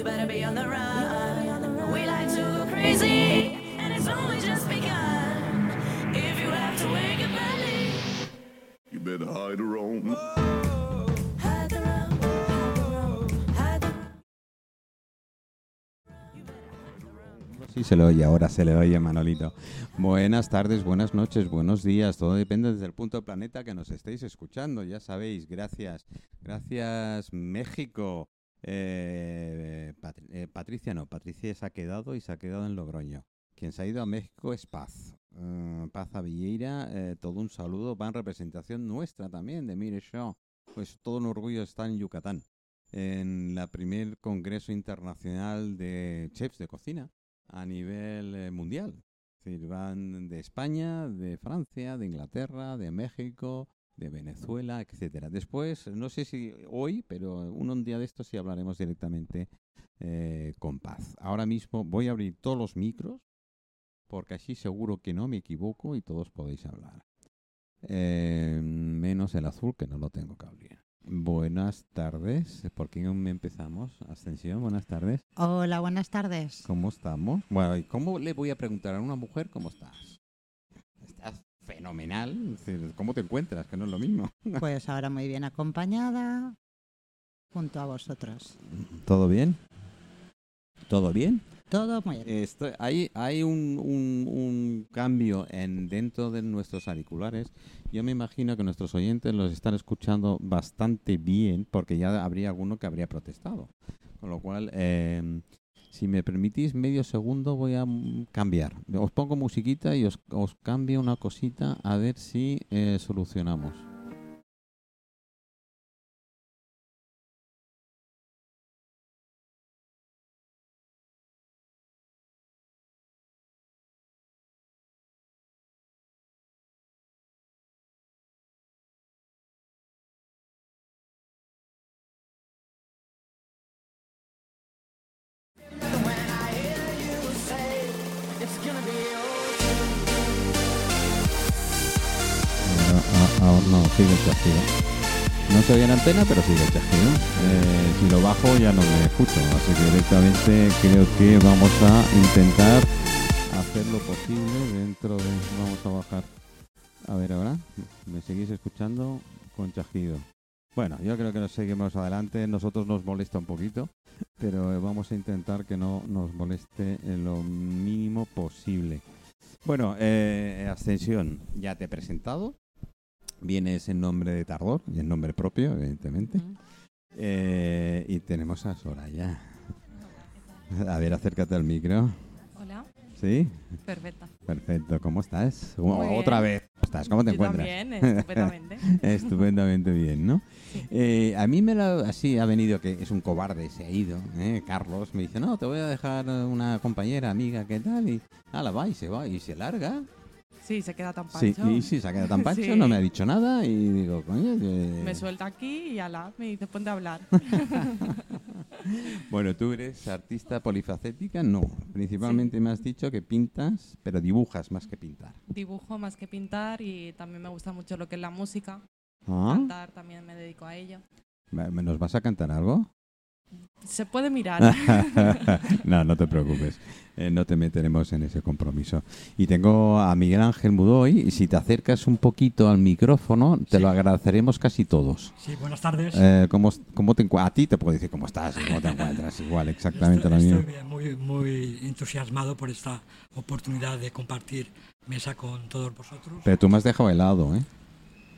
You better be on the run. We like to go crazy, and it's only just begun. If you have to wake up early, You better hide her own. Sí, se le oye, ahora se le oye, Manolito. Buenas tardes, buenas noches, buenos días. Todo depende desde el punto del planeta que nos estéis escuchando. Ya sabéis, gracias. Gracias, México. Eh, eh, Patricia no, Patricia se ha quedado y se ha quedado en Logroño. Quien se ha ido a México es Paz. Eh, Paz a Villeira, eh, todo un saludo. Va en representación nuestra también, de Mire Show. Pues todo un orgullo estar en Yucatán, en la primer Congreso Internacional de Chefs de Cocina a nivel eh, mundial. Es decir, van de España, de Francia, de Inglaterra, de México, de Venezuela, etcétera. Después, no sé si hoy, pero un, día de estos sí hablaremos directamente eh, con Paz. Ahora mismo voy a abrir todos los micros, porque así seguro que no me equivoco y todos podéis hablar. Eh, menos el azul, que no lo tengo que abrir. Buenas tardes. ¿Por qué no empezamos? Ascensión, buenas tardes. Hola, buenas tardes. ¿Cómo estamos? Bueno, ¿y cómo le voy a preguntar a una mujer cómo estás? Fenomenal. Es decir, ¿Cómo te encuentras? Que no es lo mismo. Pues ahora muy bien acompañada junto a vosotros. ¿Todo bien? ¿Todo bien? Todo muy bien. Hay hay un, un- un cambio en dentro de nuestros auriculares. Yo me imagino que nuestros oyentes los están escuchando bastante bien porque ya habría alguno que habría protestado. Con lo cual, eh, si me permitís medio segundo voy a cambiar. Os pongo musiquita y os, os cambio una cosita a ver si eh, solucionamos. Antena, pero sigue el. Eh, si lo bajo ya no me escucho, así que directamente creo que vamos a intentar hacer lo posible dentro de... Vamos a bajar. A ver ahora, ¿me seguís escuchando con chasquido? Bueno, yo creo que nos seguimos adelante. Nosotros nos molesta un poquito, pero vamos a intentar que no nos moleste lo mínimo posible. Bueno, eh, Ascensión, ya te he presentado. Vienes en nombre de Tardor y en nombre propio, evidentemente. Eh, y tenemos a Soraya. A ver, acércate al micro. Hola, ¿Sí? perfecta. Perfecto. ¿Cómo estás? Muy Otra bien. vez. ¿Cómo estás? ¿Cómo te Yo encuentras? también, estupendamente. Estupendamente bien, ¿no? Sí. Eh, a mí me lo, así ha venido que es un cobarde, se ha ido. ¿eh? Carlos me dice, no, te voy a dejar una compañera, amiga, ¿qué tal? Y la va y se va y se larga. Sí, se queda tan Sí, pancho. y sí, se ha quedado tan pancho, Sí. no me ha dicho nada y digo, coño. eh, Me suelta aquí y ala, me dice, ponte a hablar. Bueno, tú eres artista polifacética, no. Principalmente me has dicho que pintas, pero dibujas más que pintar. Dibujo más que pintar y también me gusta mucho lo que es la música. ¿Ah? Cantar también me dedico a ello. ¿Me- ¿Nos vas a cantar algo? Se puede mirar. no, no te preocupes. Eh, no te meteremos en ese compromiso. Y tengo a Miguel Ángel Mudoy, y si te acercas un poquito al micrófono, te Sí. lo agradeceremos casi todos. Sí, buenas tardes. Eh, ¿cómo, cómo te a ti te puedo decir cómo estás y cómo te encuentras, igual, exactamente estoy, lo mismo. estoy muy, muy entusiasmado por esta oportunidad de compartir mesa con todos vosotros. Pero tú me has dejado helado, ¿eh?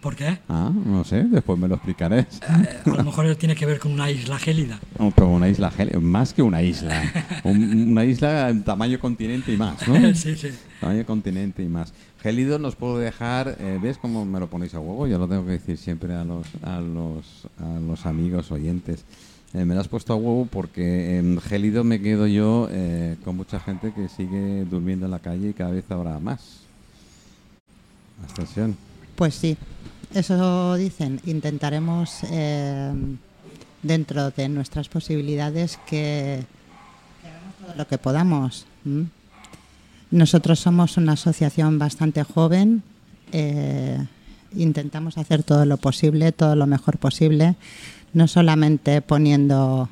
¿Por qué? Ah, no sé, después me lo explicaré. Eh, a lo mejor tiene que ver con una isla gélida. Oh, pero una isla, gel- más que una isla. Un- una isla en tamaño continente y más, ¿no? sí, sí. Tamaño continente y más. Gélido nos puedo dejar, eh, ¿ves cómo me lo ponéis a huevo? Yo lo tengo que decir siempre a los, a los, a los amigos oyentes. Eh, me lo has puesto a huevo porque en gélido me quedo yo eh, con mucha gente que sigue durmiendo en la calle y cada vez habrá más. Ascensión. Pues sí, eso dicen. Intentaremos, eh, dentro de nuestras posibilidades, que, que hagamos todo lo que podamos. Nosotros somos una asociación bastante joven. eh, intentamos hacer todo lo posible, todo lo mejor posible, no solamente poniendo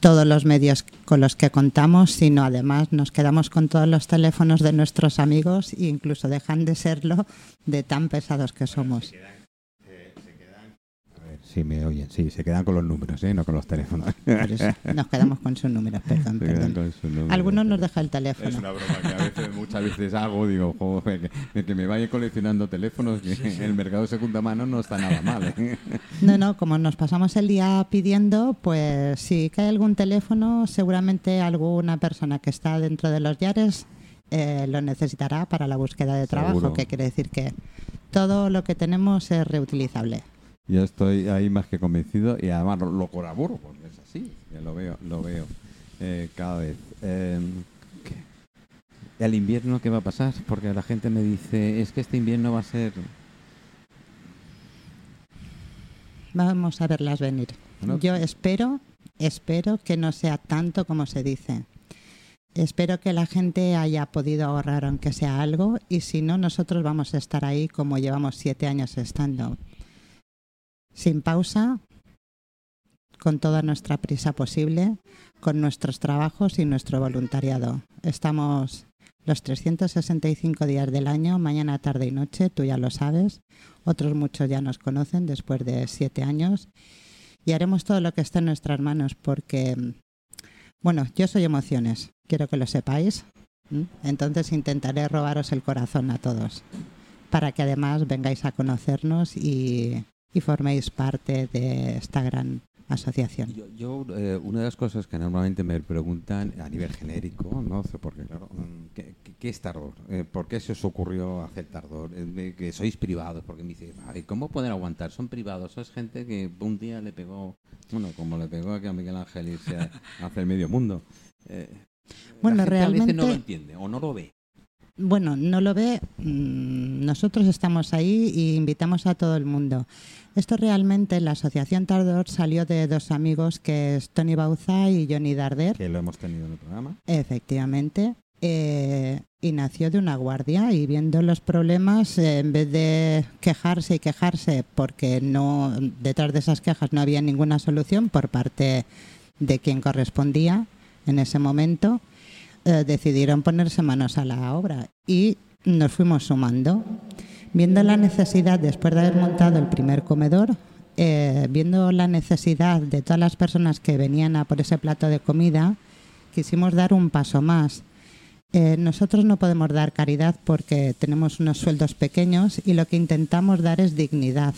todos los medios con los que contamos, sino además nos quedamos con todos los teléfonos de nuestros amigos e incluso dejan de serlo de tan pesados que somos. Sí, me oyen, sí, se quedan con los números, ¿eh? no con los teléfonos. Nos quedamos con sus números, perdón. Algunos nos deja el Es teléfono. una broma que a veces, muchas veces hago, digo, joder, que, que me vaya coleccionando teléfonos, que el mercado de segunda mano no está nada mal. ¿eh? No, no, como nos pasamos el día pidiendo, pues si cae algún teléfono, seguramente alguna persona que está dentro de los Yares eh, lo necesitará para la búsqueda de trabajo, Seguro. que quiere decir que todo lo que tenemos es reutilizable. Yo estoy ahí más que convencido y además lo, lo colaboro, porque es así, lo veo, lo veo eh, cada vez. Eh. ¿El invierno qué va a pasar? Porque la gente me dice, es que este invierno va a ser... Vamos a verlas venir. Yo espero, espero que no sea tanto como se dice. Espero que la gente haya podido ahorrar aunque sea algo y si no, nosotros vamos a estar ahí como llevamos siete años estando. Sin pausa, con toda nuestra prisa posible, con nuestros trabajos y nuestro voluntariado. Estamos los 365 días del año, mañana, tarde y noche, tú ya lo sabes. Otros muchos ya nos conocen después de siete años. Y haremos todo lo que esté en nuestras manos porque, bueno, yo soy emociones, quiero que lo sepáis. ¿m? Entonces intentaré robaros el corazón a todos para que además vengáis a conocernos y, y forméis parte de esta gran asociación. Yo, yo, eh, una de las cosas que normalmente me preguntan a nivel genérico, no sé por qué, claro, mm, ¿qué, qué- es Tardor? Eh, ¿Por qué se os ocurrió hacer Tardor? Eh, que sois privados, porque me dice, "Ay, ¿cómo pueden aguantar? Son privados, sois gente que un día le pegó, bueno, como le pegó aquí a Miguel Ángel irse a, a hacer medio mundo. Eh, Bueno, la gente a veces no lo realmente- entiende o no lo ve. Bueno, no lo ve. mm, Nosotros estamos ahí y invitamos a todo el mundo. Esto realmente, la Asociación Tardor salió de dos amigos que es Tony Bauza y Johnny Darder, Que lo hemos tenido en el programa. efectivamente, eh, y nació de una guardia y viendo los problemas, eh, en vez de quejarse y quejarse porque no detrás de esas quejas no había ninguna solución por parte de quien correspondía en ese momento, eh, decidieron ponerse manos a la obra y nos fuimos sumando. Viendo la necesidad, después de haber montado el primer comedor, eh, viendo la necesidad de todas las personas que venían a por ese plato de comida, quisimos dar un paso más. Eh, nosotros no podemos dar caridad porque tenemos unos sueldos pequeños y lo que intentamos dar es dignidad.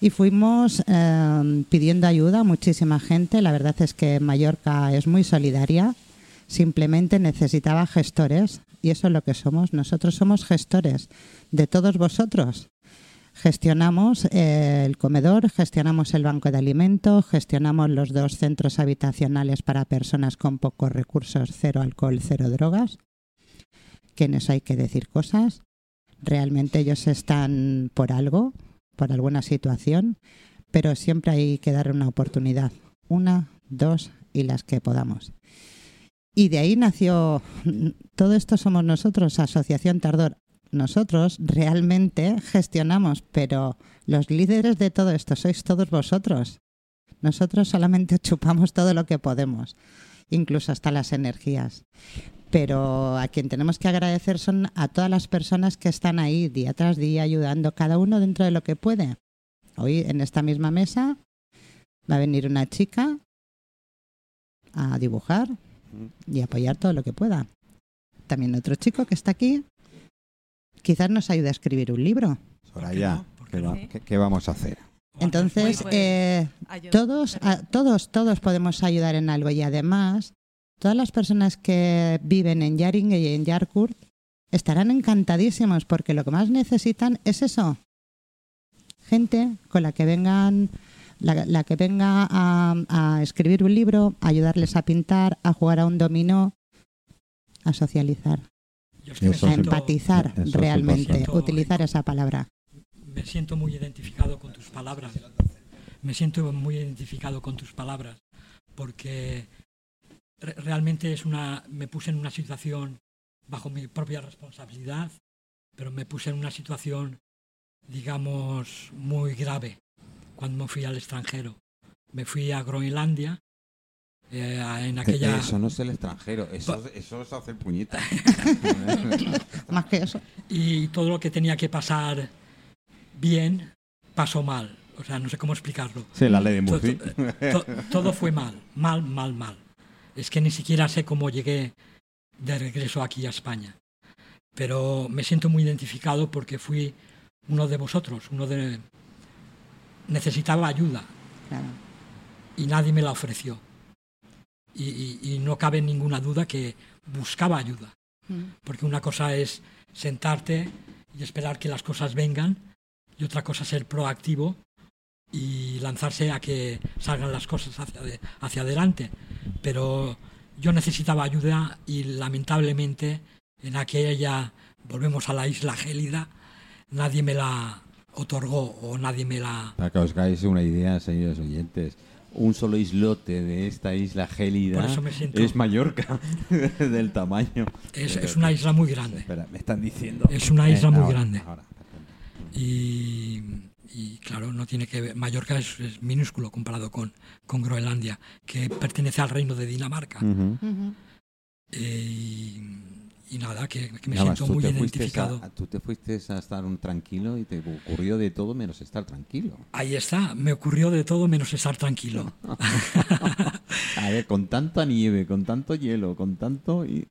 Y fuimos eh, pidiendo ayuda a muchísima gente. La verdad es que Mallorca es muy solidaria. Simplemente necesitaba gestores y eso es lo que somos. Nosotros somos gestores de todos vosotros. Gestionamos eh, el comedor, gestionamos el banco de alimentos, gestionamos los dos centros habitacionales para personas con pocos recursos, cero alcohol, cero drogas, que en eso hay que decir cosas. Realmente ellos están por algo, por alguna situación, pero siempre hay que dar una oportunidad. Una, dos y las que podamos. Y de ahí nació, todo esto somos nosotros, Asociación Tardor. Nosotros realmente gestionamos, pero los líderes de todo esto sois todos vosotros. Nosotros solamente chupamos todo lo que podemos, incluso hasta las energías. Pero a quien tenemos que agradecer son a todas las personas que están ahí día tras día ayudando, cada uno dentro de lo que puede. Hoy en esta misma mesa va a venir una chica a dibujar y apoyar todo lo que pueda. También otro chico que está aquí quizás nos ayude a escribir un libro. Soraya, ¿qué, qué va- no? qué- qué vamos a hacer? Entonces, bueno. eh, todos, a- todos, todos podemos ayudar en algo y además, todas las personas que viven en Yaring y en Yarkurt estarán encantadísimos porque lo que más necesitan es eso. Gente con la que vengan, la, la que venga a, a escribir un libro, a ayudarles a pintar, a jugar a un dominó, a socializar, a siento- empatizar realmente, utilizar esa palabra. me siento muy identificado con tus palabras. Me siento muy identificado con tus palabras porque re- realmente es una me puse en una situación bajo mi propia responsabilidad, pero me puse en una situación digamos muy grave cuando me fui al extranjero. Me fui a Groenlandia eh, en aquella... Eso no es el extranjero, eso, eso es hacer puñeta. Más que eso. y todo lo que tenía que pasar bien pasó mal. O sea, no sé cómo explicarlo. sí, la ley de Murphy. to- to- todo fue mal, mal, mal, mal. Es que ni siquiera sé cómo llegué de regreso aquí a España. Pero me siento muy identificado porque fui uno de vosotros, uno de... Necesitaba ayuda Claro. y nadie me la ofreció. Y, y- y no cabe ninguna duda que buscaba ayuda. Mm. Porque una cosa es sentarte y esperar que las cosas vengan y otra cosa es ser proactivo y lanzarse a que salgan las cosas hacia, hacia adelante. Pero yo necesitaba ayuda y lamentablemente en aquella, volvemos a la isla gélida, nadie me la otorgó o nadie me la... Para que os hagáis una idea, señores oyentes, un solo islote de esta isla gélida Por eso me siento- es Mallorca, del tamaño. Es, es una isla muy grande. Espera, me están diciendo. Es una isla muy ahora, grande. ahora, y, y, claro, no tiene que ver. Mallorca es, es minúsculo comparado con, con Groenlandia, que pertenece al reino de Dinamarca. Eh, y, y nada, que, que me Nada siento muy identificado. A, tú te fuiste a estar un tranquilo y te ocurrió de todo menos estar tranquilo. Ahí está, me ocurrió de todo menos estar tranquilo. A ver, con tanta nieve, con tanto hielo, con tanto... Y...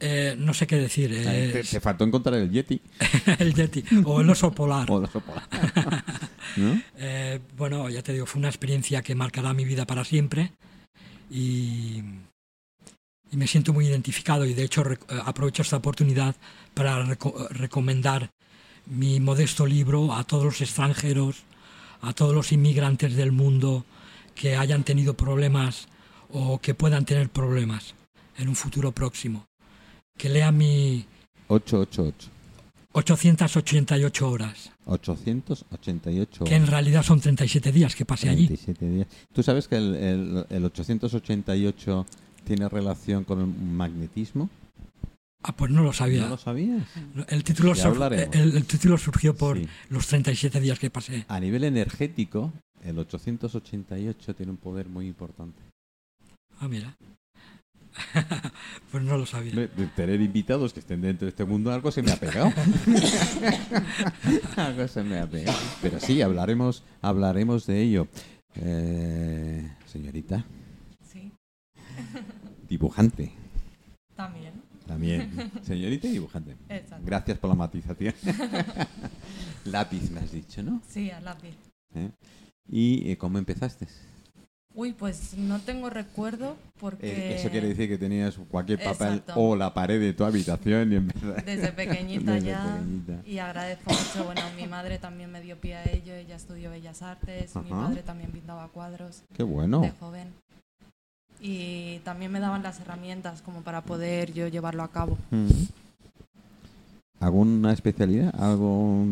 Eh, no sé qué decir. eh, te, te faltó encontrar el Yeti el Yeti o el oso polar. o la sopa. ¿No? Eh, bueno, ya te digo, fue una experiencia que marcará mi vida para siempre y, y me siento muy identificado y de hecho eh, aprovecho esta oportunidad para reco- recomendar mi modesto libro a todos los extranjeros, a todos los inmigrantes del mundo que hayan tenido problemas o que puedan tener problemas en un futuro próximo. Que lean mi 888. 888 horas, 888. que en realidad son 37 días que pasé allí. 37 días. ¿Tú sabes que el, el- el 888 tiene relación con el magnetismo? Ah, pues no lo sabía. ¿No lo sabías? El título, Ya sur- hablaremos. el, el título surgió por Sí. los 37 días que pasé. A nivel energético, el 888 tiene un poder muy importante. Ah, mira. pues no lo sabía. De, de tener invitados que estén dentro de este mundo, algo se me ha pegado. algo se me ha pegado. Pero sí, hablaremos, hablaremos de ello. Eh, señorita, dibujante. también. También. Señorita y dibujante. Exacto. Gracias por la matización. Lápiz, me has dicho, ¿no? Sí, al lápiz. ¿Eh? ¿Y eh, cómo empezaste? Uy, pues no tengo recuerdo porque... Eh, Eso quiere decir que tenías cualquier papel Exacto. o la pared de tu habitación y empezaste. Desde pequeñita Desde ya. pequeñita. Y agradezco mucho, bueno, mi madre también me dio pie a ello, ella estudió Bellas Artes, mi padre también pintaba cuadros Qué bueno. de joven. Y también me daban las herramientas como para poder yo llevarlo a cabo. Mm. ¿Alguna especialidad? ¿Algo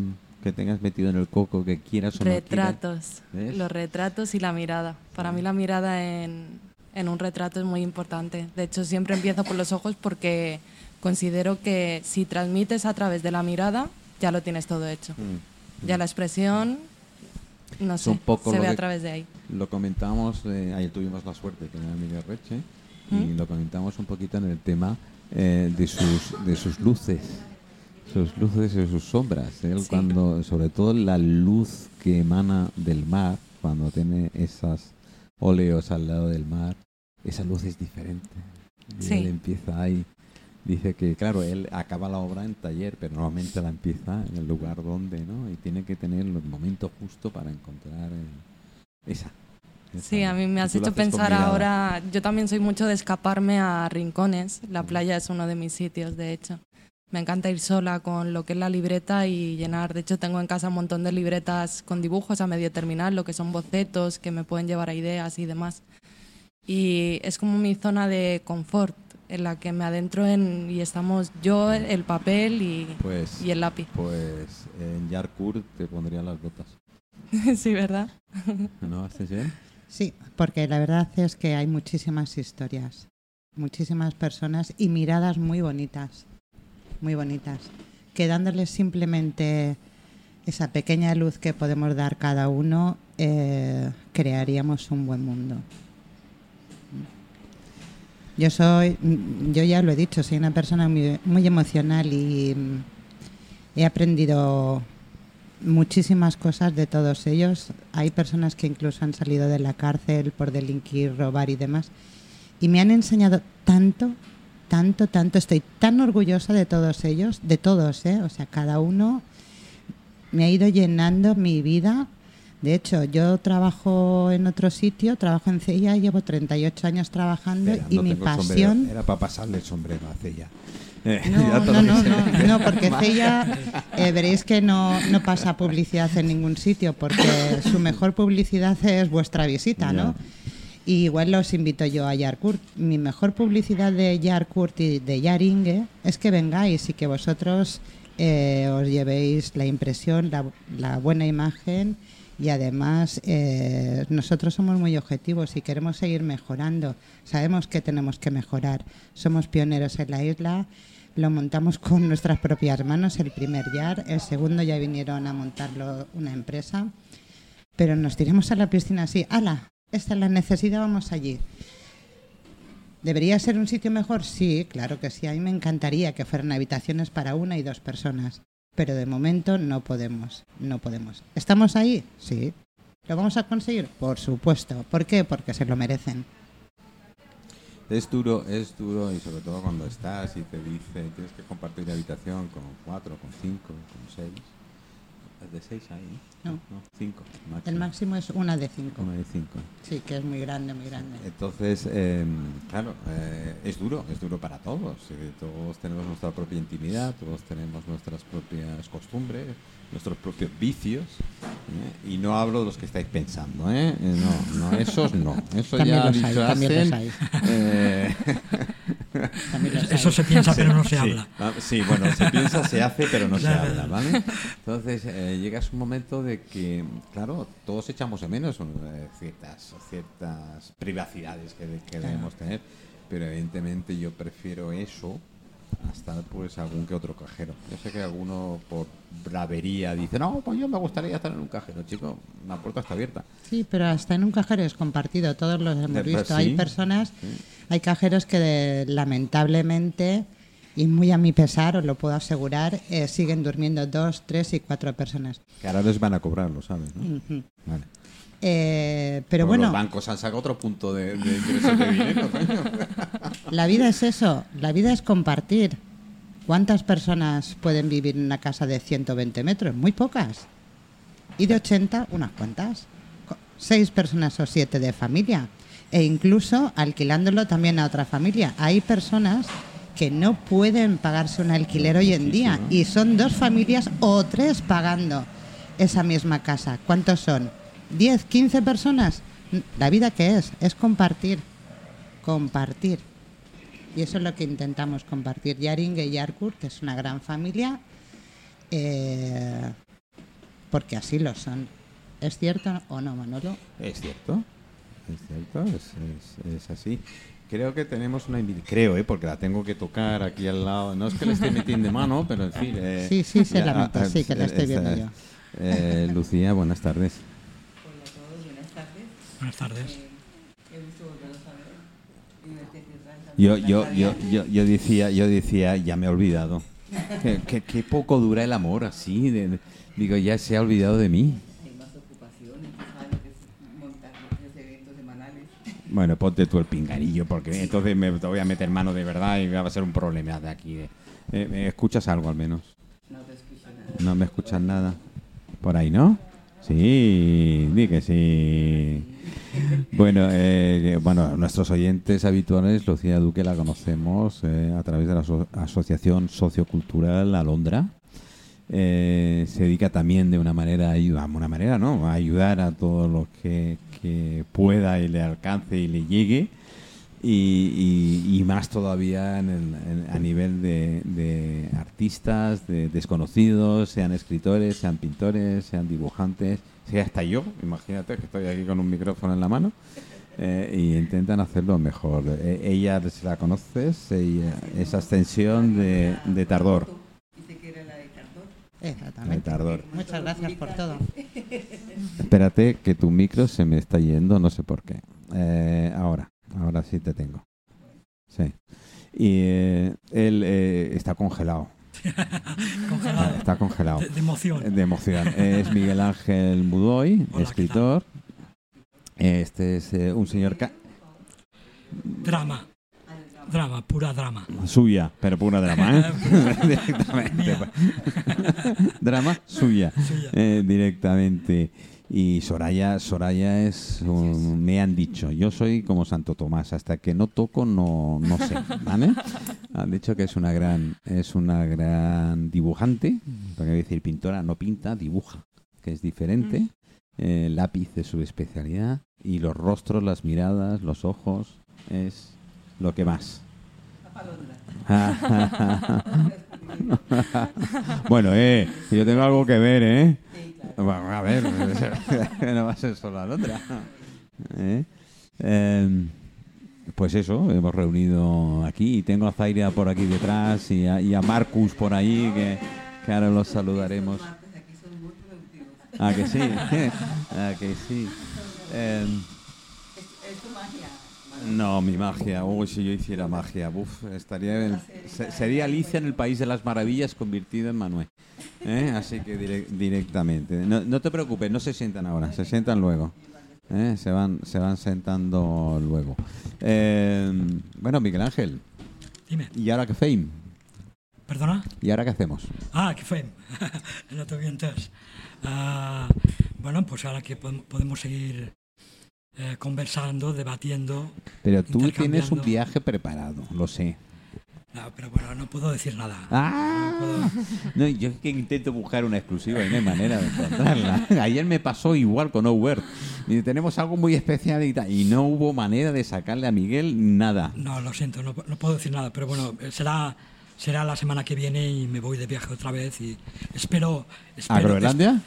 que tengas metido en el coco que quieras o no quieras? Retratos, los retratos y la mirada. Para mí la mirada en, en un retrato es muy importante. De hecho, siempre empiezo por los ojos porque considero que si transmites a través de la mirada, ya lo tienes todo hecho. Mm. Ya la expresión, no sé, un poco se ve que- a través de ahí. Lo comentamos, eh, ayer tuvimos la suerte que era Miguel Reche y ¿Mm? lo comentamos un poquito en el tema eh, de, sus, de sus luces, sus luces y sus sombras. Él Sí. cuando, sobre todo la luz que emana del mar, cuando tiene esas óleos al lado del mar, esa luz es diferente. Y Sí. él empieza ahí. Dice que, claro, él acaba la obra en taller, pero normalmente la empieza en el lugar donde, ¿no? Y tiene que tener el momento justo para encontrar eh, esa. Sí, a mí me has hecho pensar ahora, yo también soy mucho de escaparme a rincones, la playa es uno de mis sitios, de hecho. Me encanta ir sola con lo que es la libreta y llenar, de hecho tengo en casa un montón de libretas con dibujos a medio terminar, lo que son bocetos que me pueden llevar a ideas y demás. Y es como mi zona de confort, en la que me adentro en, y estamos yo, el papel y, Pues, y el lápiz. pues en Yarkur te pondría las botas. sí, ¿verdad? ¿No haces bien? Sí, porque la verdad es que hay muchísimas historias, muchísimas personas y miradas muy bonitas, muy bonitas, que dándoles simplemente esa pequeña luz que podemos dar cada uno, eh, crearíamos un buen mundo. Yo soy, yo ya lo he dicho, soy una persona muy, muy emocional y mm, he aprendido muchísimas cosas de todos ellos. Hay personas que incluso han salido de la cárcel por delinquir, robar y demás. Y me han enseñado tanto, tanto, tanto. Estoy tan orgullosa de todos ellos, de todos, ¿eh? O sea, cada uno me ha ido llenando mi vida. De hecho, yo trabajo en otro sitio, trabajo en CIA, llevo 38 años trabajando Espera, y no mi sombrero. pasión... Era para pasarle el sombrero a Cella. Eh, No, no, no, no, no, porque Cella, eh, veréis que no, no pasa publicidad en ningún sitio, porque su mejor publicidad es vuestra visita, ¿no? Y igual los invito yo a Yarkurt. Mi mejor publicidad de Yarkurt y de Yaringue es que vengáis y que vosotros eh, os llevéis la impresión, la, la buena imagen y además eh, nosotros somos muy objetivos y queremos seguir mejorando. Sabemos que tenemos que mejorar. Somos pioneros en la isla. Lo montamos con nuestras propias manos, el primer YAR. El segundo ya vinieron a montarlo una empresa. Pero nos tiramos a la piscina así. ¡Hala! Esta es la necesidad, vamos allí. ¿Debería ser un sitio mejor? Sí, claro que sí. A mí me encantaría que fueran habitaciones para una y dos personas. Pero de momento no podemos. No podemos. ¿Estamos ahí? Sí. ¿Lo vamos a conseguir? Por supuesto. ¿Por qué? Porque se lo merecen. Es duro, es duro y sobre todo cuando estás y te dice tienes que compartir habitación con cuatro, con cinco, con seis. ¿Es de seis ahí? No. cinco. El máximo es una de cinco. Una de cinco. Sí, que es muy grande, muy grande. Entonces, eh, claro, eh, es duro, es duro para todos. eh, todos tenemos nuestra propia intimidad, todos tenemos nuestras propias costumbres, nuestros propios vicios. ¿eh? Y no hablo de los que estáis pensando, ¿eh? Eh, No, no, esos no. Eso También ya los hay, también los hay. eh, También los Eso hay. se piensa, pero no se sí, habla. ah, Sí, bueno, se piensa, se hace, pero no se habla, ¿vale? Entonces, eh, llegas un momento de que, claro, todos echamos de menos ciertas, ciertas privacidades que, que debemos tener, pero evidentemente yo prefiero eso hasta pues algún que otro cajero. Yo sé que alguno por bravería dice, no, pues yo me gustaría estar en un cajero, chico, la puerta está abierta. Sí, pero hasta en un cajero es compartido, todos los hemos visto. sí, hay personas, sí. hay cajeros que de- lamentablemente, y muy a mi pesar, os lo puedo asegurar, eh, siguen durmiendo dos, tres y cuatro personas. Que ahora les van a cobrar, lo sabes, ¿no? Vale. Eh, pero bueno, Los bancos han sacado otro punto de, de ingresos de dinero, coño. la vida es eso, la vida es compartir. ¿Cuántas personas pueden vivir en una casa de 120 metros? Muy pocas. Y de 80, unas cuantas. Seis personas o siete de familia. E incluso alquilándolo también a otra familia. Hay personas que no pueden pagarse un alquiler hoy en día y son dos familias o tres pagando esa misma casa. ¿Cuántos son? ¿10, 15 personas? La vida que es, es compartir. Compartir. Y eso es lo que intentamos compartir. Yaringue y Yarkur, que es una gran familia, eh, porque así lo son. ¿Es cierto o no, Manolo? Es cierto, es cierto, es, es- es así. Creo que tenemos una invitación, creo, ¿eh? porque la tengo que tocar aquí al lado. No es que le esté metiendo mano, pero en fin. eh, Sí, sí, se la meto, ah, sí, que la estoy esta- viendo yo. eh, Lucía, buenas tardes. Buenas tardes. Yo, yo, yo, yo, yo decía, yo decía, ya me he olvidado. Que poco dura el amor así. de- de- digo, ya se ha olvidado de mí. Hay más ocupaciones, tú sabes lo que es montar los eventos semanales. Bueno, ponte tú el pinganillo, porque entonces me te voy a meter mano de verdad y va a ser un problema de aquí. de- eh, ¿me ¿Escuchas algo al menos? No te escucho nada. No me escuchas nada. Por ahí, ¿no? Sí, di que sí. Bueno, eh, bueno, nuestros oyentes habituales, Lucía Duque la conocemos eh, a través de la aso- Asociación Sociocultural Alondra. Eh, se dedica también de una manera, a una manera, ¿no? A ayudar a todo lo que, que pueda y le alcance y le llegue. Y, y- y más todavía en el- en- a nivel de artistas, de desconocidos, sean escritores, sean pintores, sean dibujantes, hasta yo, imagínate que estoy aquí con un micrófono en la mano, eh, y intentan hacerlo mejor. Eh, ella, si la conoces, ella es ascensión de, de Tardor. Dice que era la de Cardón. De Exactamente. Tardor. Muchas gracias por todo. Espérate, que tu micro se me está yendo, no sé por qué. Eh, ahora, ahora sí te tengo. Sí. Y eh, él eh, está congelado. Congelado. Está congelado. De, de emoción. De emoción. Es Miguel Ángel Hola, ¿qué escritor. Este es eh, un señor ca- Drama. Drama, pura drama. suya, pero pura drama, ¿eh? directamente. Drama suya, Suya. eh, directamente. Y Soraya, Soraya es, un- me han dicho, yo soy como Santo Tomás, hasta que no toco no, no sé, ¿vale? Han dicho que es una gran, es una gran dibujante, porque voy a decir pintora, no pinta, dibuja, que es diferente. Eh, lápiz es su especialidad y los rostros, las miradas, los ojos es lo que más. bueno, eh, yo tengo algo que ver, ¿eh? Bueno, a ver, no va a ser solo la otra. ¿Eh? Em, pues eso, hemos reunido aquí y tengo a Zairia por aquí detrás y a, y a Marcus por ahí que, que ahora los saludaremos. Ah, que sí, ah, que sí. Em, Es, es tu magia. No, mi magia. Uy, si yo hiciera magia, uf, estaría en- se- sería Alicia en el País de las Maravillas convertida en Manuel. ¿Eh? Así que direc- directamente. No, no te preocupes, no se sientan ahora, se sientan luego. ¿Eh? Se van, se van sentando luego. Eh, bueno, Miguel Ángel, Dime, ¿y ahora qué fame? ¿perdona? ¿Y ahora qué hacemos? Ah, qué fue. no te entonces. Ah, bueno, pues ahora que podem- podemos seguir eh, conversando, debatiendo. Pero tú tienes un viaje preparado, lo sé. No, pero bueno, no puedo decir nada. ¡Ah! No, yo es que intento buscar una exclusiva y no hay manera de encontrarla. Ayer me pasó igual con Over. Y tenemos algo muy especial y tal. Y no hubo manera de sacarle a Miguel nada. No, lo siento, no, no puedo decir nada, pero bueno, eh, será, será la semana que viene y me voy de viaje otra vez y espero... espero ¿A Groenlandia?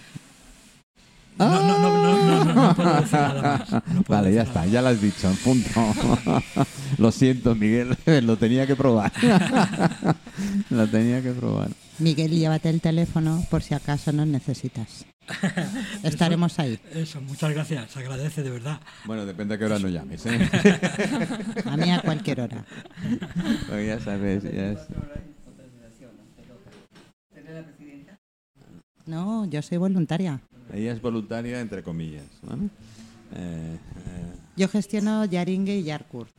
No, no, no, no, no, no puedo decir nada más. Vale, ya está, ya lo has dicho, punto. lo siento, Miguel, lo tenía que probar. lo tenía que probar. Miguel, llévate el teléfono por si acaso nos necesitas. Estaremos ahí. Eso, muchas gracias, se agradece de verdad. Bueno, depende a qué hora nos llames, ¿eh? A mí a cualquier hora. Porque ya sabes, ya es- ¿Eres la presidenta? No, yo soy voluntaria. Ella es voluntaria, entre comillas. Eh, eh, Yo gestiono Yaringue y Yarkurt,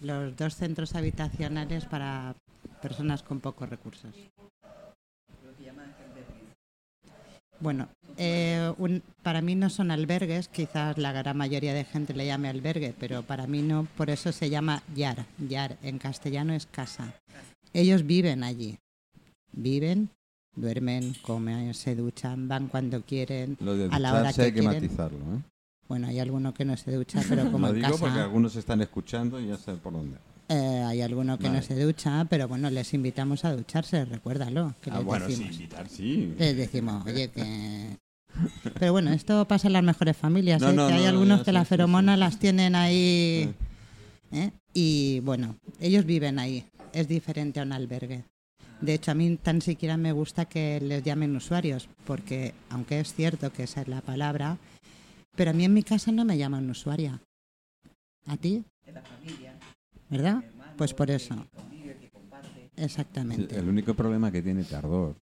los dos centros habitacionales para personas con pocos recursos. Bueno, eh, para mí no son albergues, quizás la gran mayoría de gente le llame albergue, pero para mí no, por eso se llama Yar. Yar en castellano es casa. Ellos viven allí. Viven, duermen, comen, se duchan, van cuando quieren, lo de a la hora que hay que quieren. matizarlo, ¿eh? Bueno, hay alguno que no se ducha, pero como Lo en digo porque algunos están escuchando y ya sé por dónde. eh, hay alguno que Vale. no se ducha, pero bueno, les invitamos a ducharse, recuérdalo. Que Ah, les bueno, sí, decimos. invitar, sí. Les decimos, oye, que... Pero bueno, esto pasa en las mejores familias, No, ¿eh? no, que hay no, algunos ya, que las sí, feromonas sí. las tienen ahí. ¿eh? Y bueno, ellos viven ahí. Es diferente a un albergue. De hecho, a mí tan siquiera me gusta que les llamen usuarios, porque aunque es cierto que esa es la palabra, pero a mí en mi casa no me llaman usuaria. ¿A ti? De la familia, ¿Verdad? hermano, Pues por que eso. convive, que comparte. Exactamente. El único problema que tiene Tardor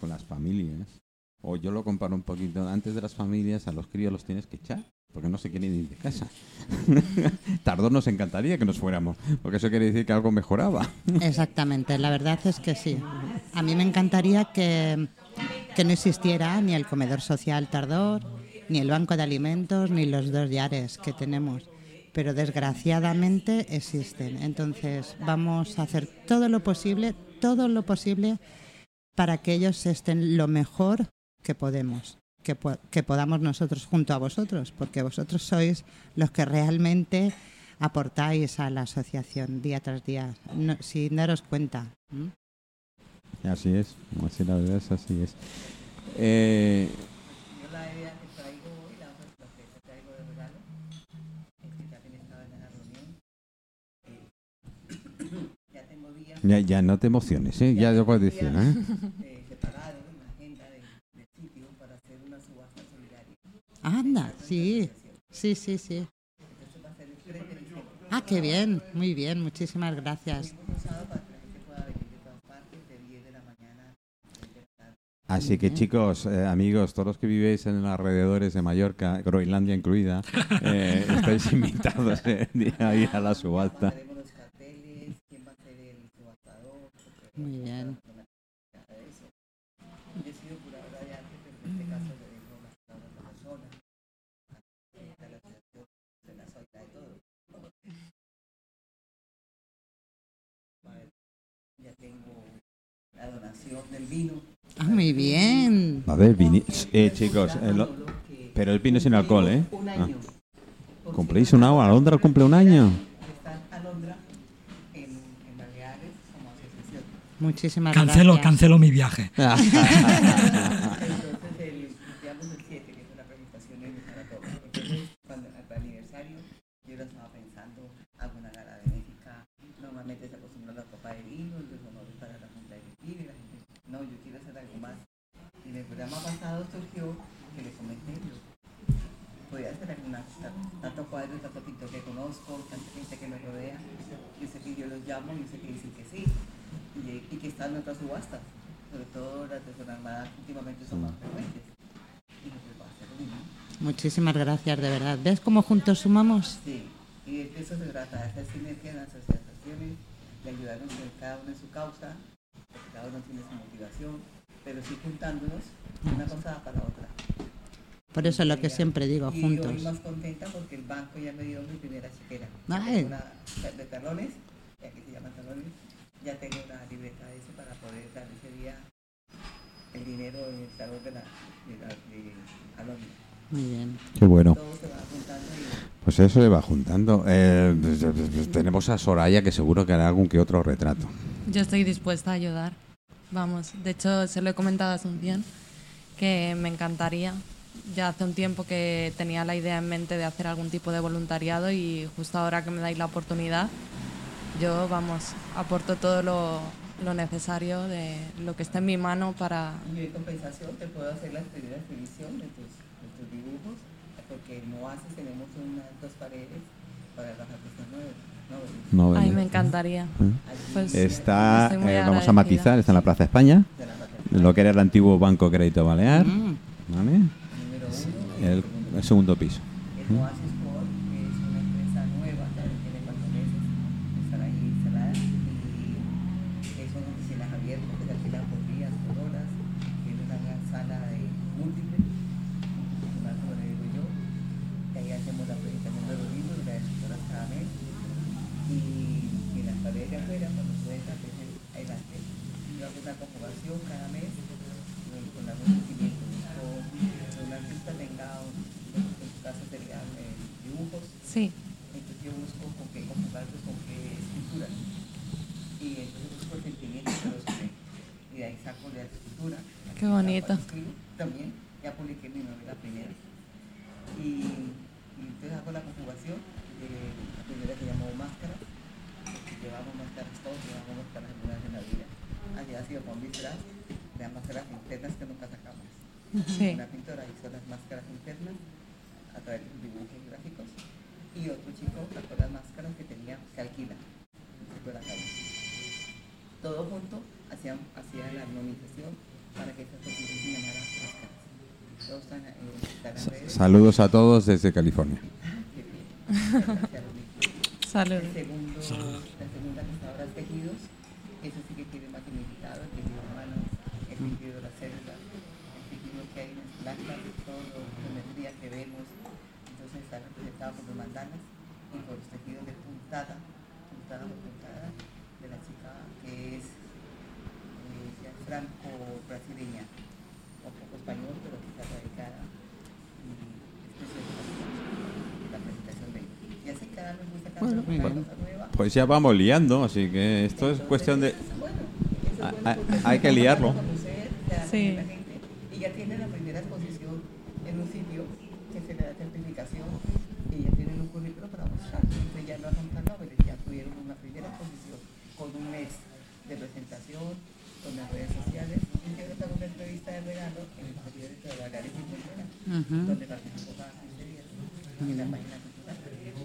con las familias, o yo lo comparo un poquito, antes de las familias a los críos los tienes que echar, porque no se quieren ir de casa. Tardor nos encantaría que nos fuéramos, porque eso quiere decir que algo mejoraba. Exactamente, la verdad es que sí. A mí me encantaría que, que no existiera ni el comedor social Tardor, ni el banco de alimentos, ni los dos yares que tenemos. Pero desgraciadamente existen. Entonces vamos a hacer todo lo posible, todo lo posible para que ellos estén lo mejor que podemos, que, po- que podamos nosotros junto a vosotros, porque vosotros sois los que realmente aportáis a la asociación día tras día, no- sin daros cuenta. ¿m? Así es, así la verdad es así es. Eh, Yo la idea que traigo hoy, la otra lo que te traigo de regalo, es que también estaba en la reunión. ya ya, ya no te emociones, ¿eh? ya lo puedes decir. ¿eh? eh, separados en la agenda de, de sitio para hacer una subasta solidaria. Anda, sí, sí, sí, sí. Entonces va a ser el 3 de diciembre. Ah, Qué bien, muy bien, muchísimas gracias. Un sábado para que la gente pueda venir de todas partes, de 10 de la mañana a 6 de la tarde. Así que chicos, eh, amigos, todos los que vivéis en los alrededores de Mallorca, Groenlandia incluida, eh, estáis invitados eh, a ir a la subasta. Haremos los carteles, quién va a ser el subastador. porque Muy bien. no me nada de eso. Yo he sido curadora de arte, pero en este caso le dejo las palabras a la persona. A la asociación, se las oiga de todo. Vale, Ya tengo del vino. Ah, muy bien. A ver, vini- eh, chicos, eh, pero el vino sin alcohol, ¿eh? Un Ah. año. Porque ¿Cumpléis un año? ¿Alondra cumple un año? Están Alondra en, en Baleares como asociación. Muchísimas Cancelo, gracias. cancelo mi viaje. Entonces, el, digamos el 7, que es la presentación en Saratoga. Entonces, cuando al aniversario, yo lo estaba pensando, alguna gala benéfica. Normalmente se acostumbra la copa de vino, los honores para la Junta Directiva y la gente, no, yo quiero hacer algo más. Y en el programa pasado surgió que le comenté, podía hacer alguna, tanto cuadro, tanto pintor que conozco, tanta gente que me rodea. Yo sé que yo los llamo, yo sé que dicen que sí. Y, y que están en otras subastas, sobre todo las de zona armada últimamente son más frecuentes. Y no puedo hacer lo mismo. Muchísimas gracias, de verdad. ¿Ves cómo juntos sumamos? Sí, y de eso se trata, hacer sinergia en las asociaciones, de ayudarnos en cada uno en su causa, porque cada uno tiene su motivación, pero sí juntándonos, una cosa para otra. Por eso es lo que siempre digo, y juntos. hoy más contenta porque el banco ya me dio mi primera chequera. Ya Ay. una de talones, y aquí se llaman talones, ya tengo una libreta de eso para poder dar ese día el dinero en el talón de la de, la, de. Muy bien. Qué bueno. Y Pues eso se va juntando. Eh, pues, pues, pues, tenemos a Soraya que seguro que hará algún que otro retrato. Yo estoy dispuesta a ayudar. Vamos, de hecho se lo he comentado a Asunción que me encantaría. Ya hace un tiempo que tenía la idea en mente de hacer algún tipo de voluntariado y justo ahora que me dais la oportunidad, yo, vamos, aporto todo lo, lo necesario de lo que esté en mi mano para... yo en compensación te puedo hacer la primera de tus, dibujos, porque en Oasis tenemos unas dos paredes para los artistas. No, Ay, me encantaría. Pues, Está, eh, vamos a matizar, está en la Plaza España, de la plataforma lo que era el antiguo Banco Crédito Balear, Mm, ¿vale? uno. El, el segundo piso. El Oasis Sport es una empresa nueva, ya tiene cuatro meses, están ahí instaladas y son oficinas abiertas que se alquilan por días, por horas, tiene una gran sala de múltiples, más como le digo yo, que ahí hacemos la presentación de los libros, las escritoras cada mes y, y en las paredes de afuera, cuando pueden hacer el arte, yo hago una conjugación cada mes con, con algún sentimiento, busco que un artista tenga, un- en su caso serían eh, dibujos, Sí, entonces yo busco con qué conjugarlos con qué escultura. Y entonces busco el sentimiento que los une. Y de ahí saco la escultura. Qué bonito. Cuando escribo, También, ya publiqué mi novela primera. Y, y entonces hago la conjugación. de- la primera se llamó Máscaras. porque Llevamos máscaras todos, llevamos máscaras alguna vez en la vida. Así ha sido con disfraz de las máscaras internas que nunca sacamos sí. una pintora hizo las máscaras internas a través de sus dibujos gráficos y otro chico sacó las máscaras que tenía que alquila de la calle. Todo junto hacían, hacían la armonización para que estas cosas se llamaran máscaras. Todos están, eh, están en redes. Saludos a todos desde California. Qué bien. Gracias, Rubí. Salud. El segundo, la segunda que está ahora es tejidos, eso sí que tiene más significado, el tejido humano, el tejido de las células, el tejido que hay en las plantas, todo lo geometría que vemos, entonces está representado por los mandalas y por los tejidos de puntada, puntada o puntada, de la chica que es eh, franco-brasileña, o poco español, pero que está radicada y es preciosa la presentación de ella. Y así cada vez gusta cada Bueno, bueno. Pues ya vamos liando, así que esto es cuestión de... Hay que liarlo. Sí. y ya tiene la primera exposición en un sitio que se le da certificación y ya tienen un currículo para mostrar. Entonces ya no son tan nobles, ya tuvieron una primera exposición con un mes de presentación, con las redes sociales. Y yo les hago una entrevista de regalo en el periódico de Baleares y Frontera, Ujú. donde participó cada 15 días en la página cultural.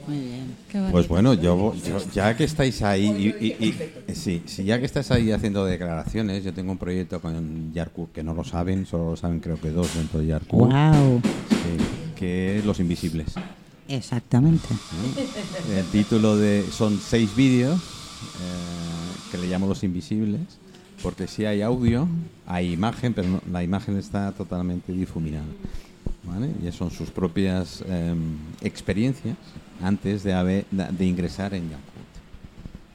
Muy bien. Pues bueno, yo, yo- ya que estáis ahí, y, y- y- sí, sí, ya que estás ahí haciendo declaraciones, yo tengo un proyecto con Yarkur que no lo saben, solo lo saben creo que dos dentro de Yarkur, Wow. sí, que es Los Invisibles. Exactamente. El título de son seis vídeos eh, que le llamo Los Invisibles, porque sí hay audio, hay imagen, pero no- la imagen está totalmente difuminada. ¿vale? Y son sus propias em, experiencias antes de, haber, de ingresar en Yankut.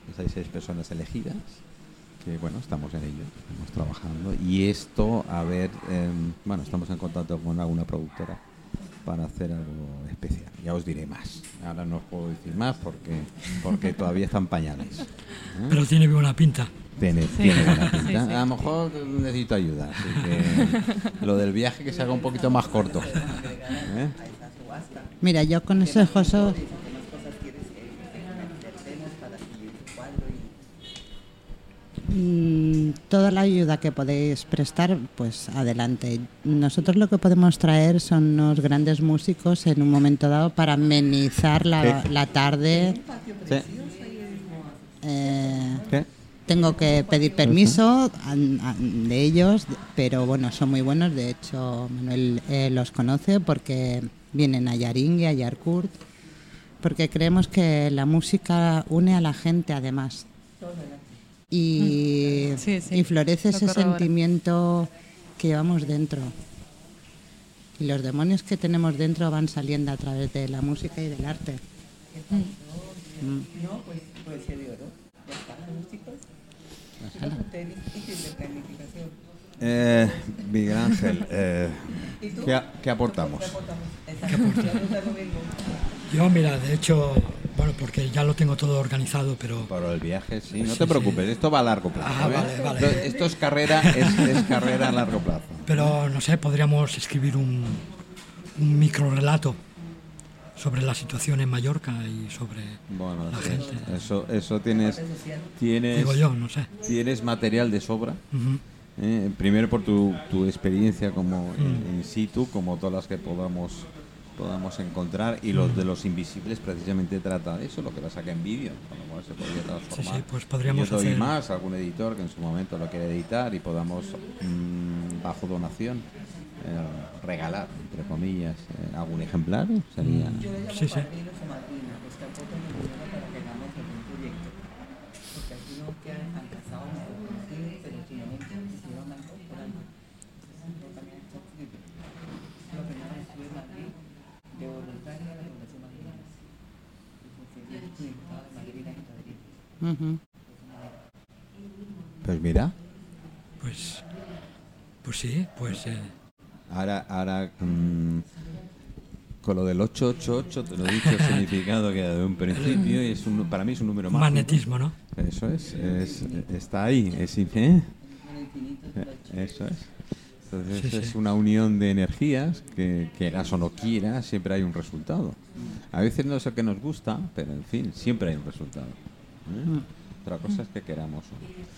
Pues hay seis personas elegidas que bueno, estamos en ello, estamos trabajando y esto, a ver, em, bueno, estamos en contacto con alguna productora para hacer algo especial. Ya os diré más. Ahora no os puedo decir más porque porque todavía están pañales. ¿eh? Pero tiene buena pinta. Tiene, Sí. tiene buena pinta. Sí, sí. A lo mejor necesito ayuda, así que lo del viaje que se haga un poquito más corto. ¿eh? Mira, yo consejo so- ¿Qué más cosas quieres que intentemos para seguir el cuadro Mm, toda la ayuda que podéis prestar, pues adelante. Nosotros lo que podemos traer son unos grandes músicos en un momento dado para amenizar la, Sí. la tarde. Sí. Eh, ¿Qué? tengo que pedir permiso de ellos, pero bueno, son muy buenos. De hecho, Manuel eh, los conoce porque vienen a Yaring y a Yarkurt, porque creemos que la música une a la gente además. Y, Mm. Sí, sí, y florece lo ese sentimiento que llevamos dentro. Y los demonios que tenemos dentro van saliendo a través de la música y del arte. Mm. No, pues poesía de oro. Ya están los músicos. Eh, Miguel Ángel, eh. ¿qué, qué aportamos? Lo mismo. Yo, mira, de hecho, bueno, porque ya lo tengo todo organizado, pero Para el viaje, sí, no Sí, te sí. preocupes, esto va a largo plazo. Ah, ¿eh? vale, vale. Esto, es carrera, es, es carrera a largo plazo. Pero no sé, podríamos escribir un, un micro relato sobre la situación en Mallorca y sobre Bueno, la sí, gente. eso, eso tienes, tienes, Digo yo, no sé. tienes material de sobra. ¿eh? Primero por tu, tu experiencia como Mm. in, in situ, como todas las que podamos podamos encontrar y los de los invisibles precisamente trata de eso, lo que la saca en vídeo, con lo cual se podría transformar. Sí, sí, pues podríamos hacer- más algún editor que en su momento lo quiera editar y podamos mm, bajo donación eh, regalar entre comillas eh, algún ejemplar sería Yo le llamo Sí, sí. pues tampoco me funciona para que hagamos algún proyecto. Porque así no quedan tan casados, no conocidos, pero en su momento hicieron algo por algo. Yo también estoy escrito. Lo que nada estuve en Madrid de la Fundación pues mira Pues, pues sí, pues eh, ahora ahora mm, con lo del 888 te lo he dicho el significado que de un principio y es un, para mí es un número mágico. magnetismo, ¿no? Eso es, es- está ahí, es infinito. Eso es. Entonces Sí, es una unión de energías que quieras o no quieras, siempre hay un resultado. A veces no es el que nos gusta, pero en fin, siempre hay un resultado. ¿eh? Otra cosa es que queramos. o no.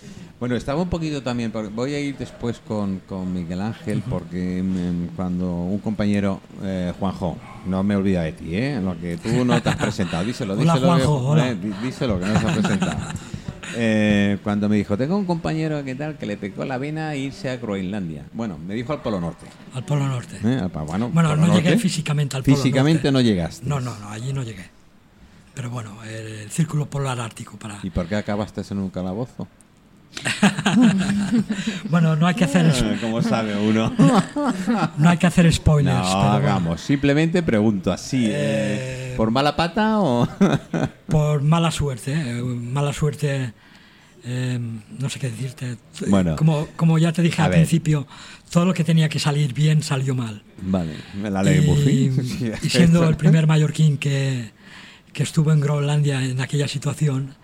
Bueno, estaba un poquito también, porque voy a ir después con, con Miguel Ángel, porque mm, cuando un compañero, eh, Juanjo, no me olvida de ti, ¿eh? Lo que tú no te has presentado, díselo, Hola, díselo. que- Juanjo, hola. eh, dí- díselo que no se ha presentado. Eh, cuando me dijo, tengo un compañero que tal que le picó la vena a irse a Groenlandia. Bueno, me dijo al Polo Norte. Al Polo Norte. ¿eh? Bueno, Bueno, Polo no llegué Norte. físicamente al Polo Físicamente Norte. no llegaste. No, no, no, allí no llegué. Pero bueno, el, círculo polar ártico para... ¿Y por qué acabaste en un calabozo? Bueno, no hay que hacer, es- ¿Cómo sabe uno? no hay que hacer No, spoilers. pero bueno, hagamos. Simplemente pregunto así. eh, Eh, ¿Por mala pata o...? por mala suerte, eh, mala suerte, eh, no sé qué decirte. Bueno. como, como ya te dije al ver. principio, todo lo que tenía que salir bien salió mal. vale, me la ley Murphy. Y siendo el primer mallorquín que, que estuvo en Groenlandia en aquella situación,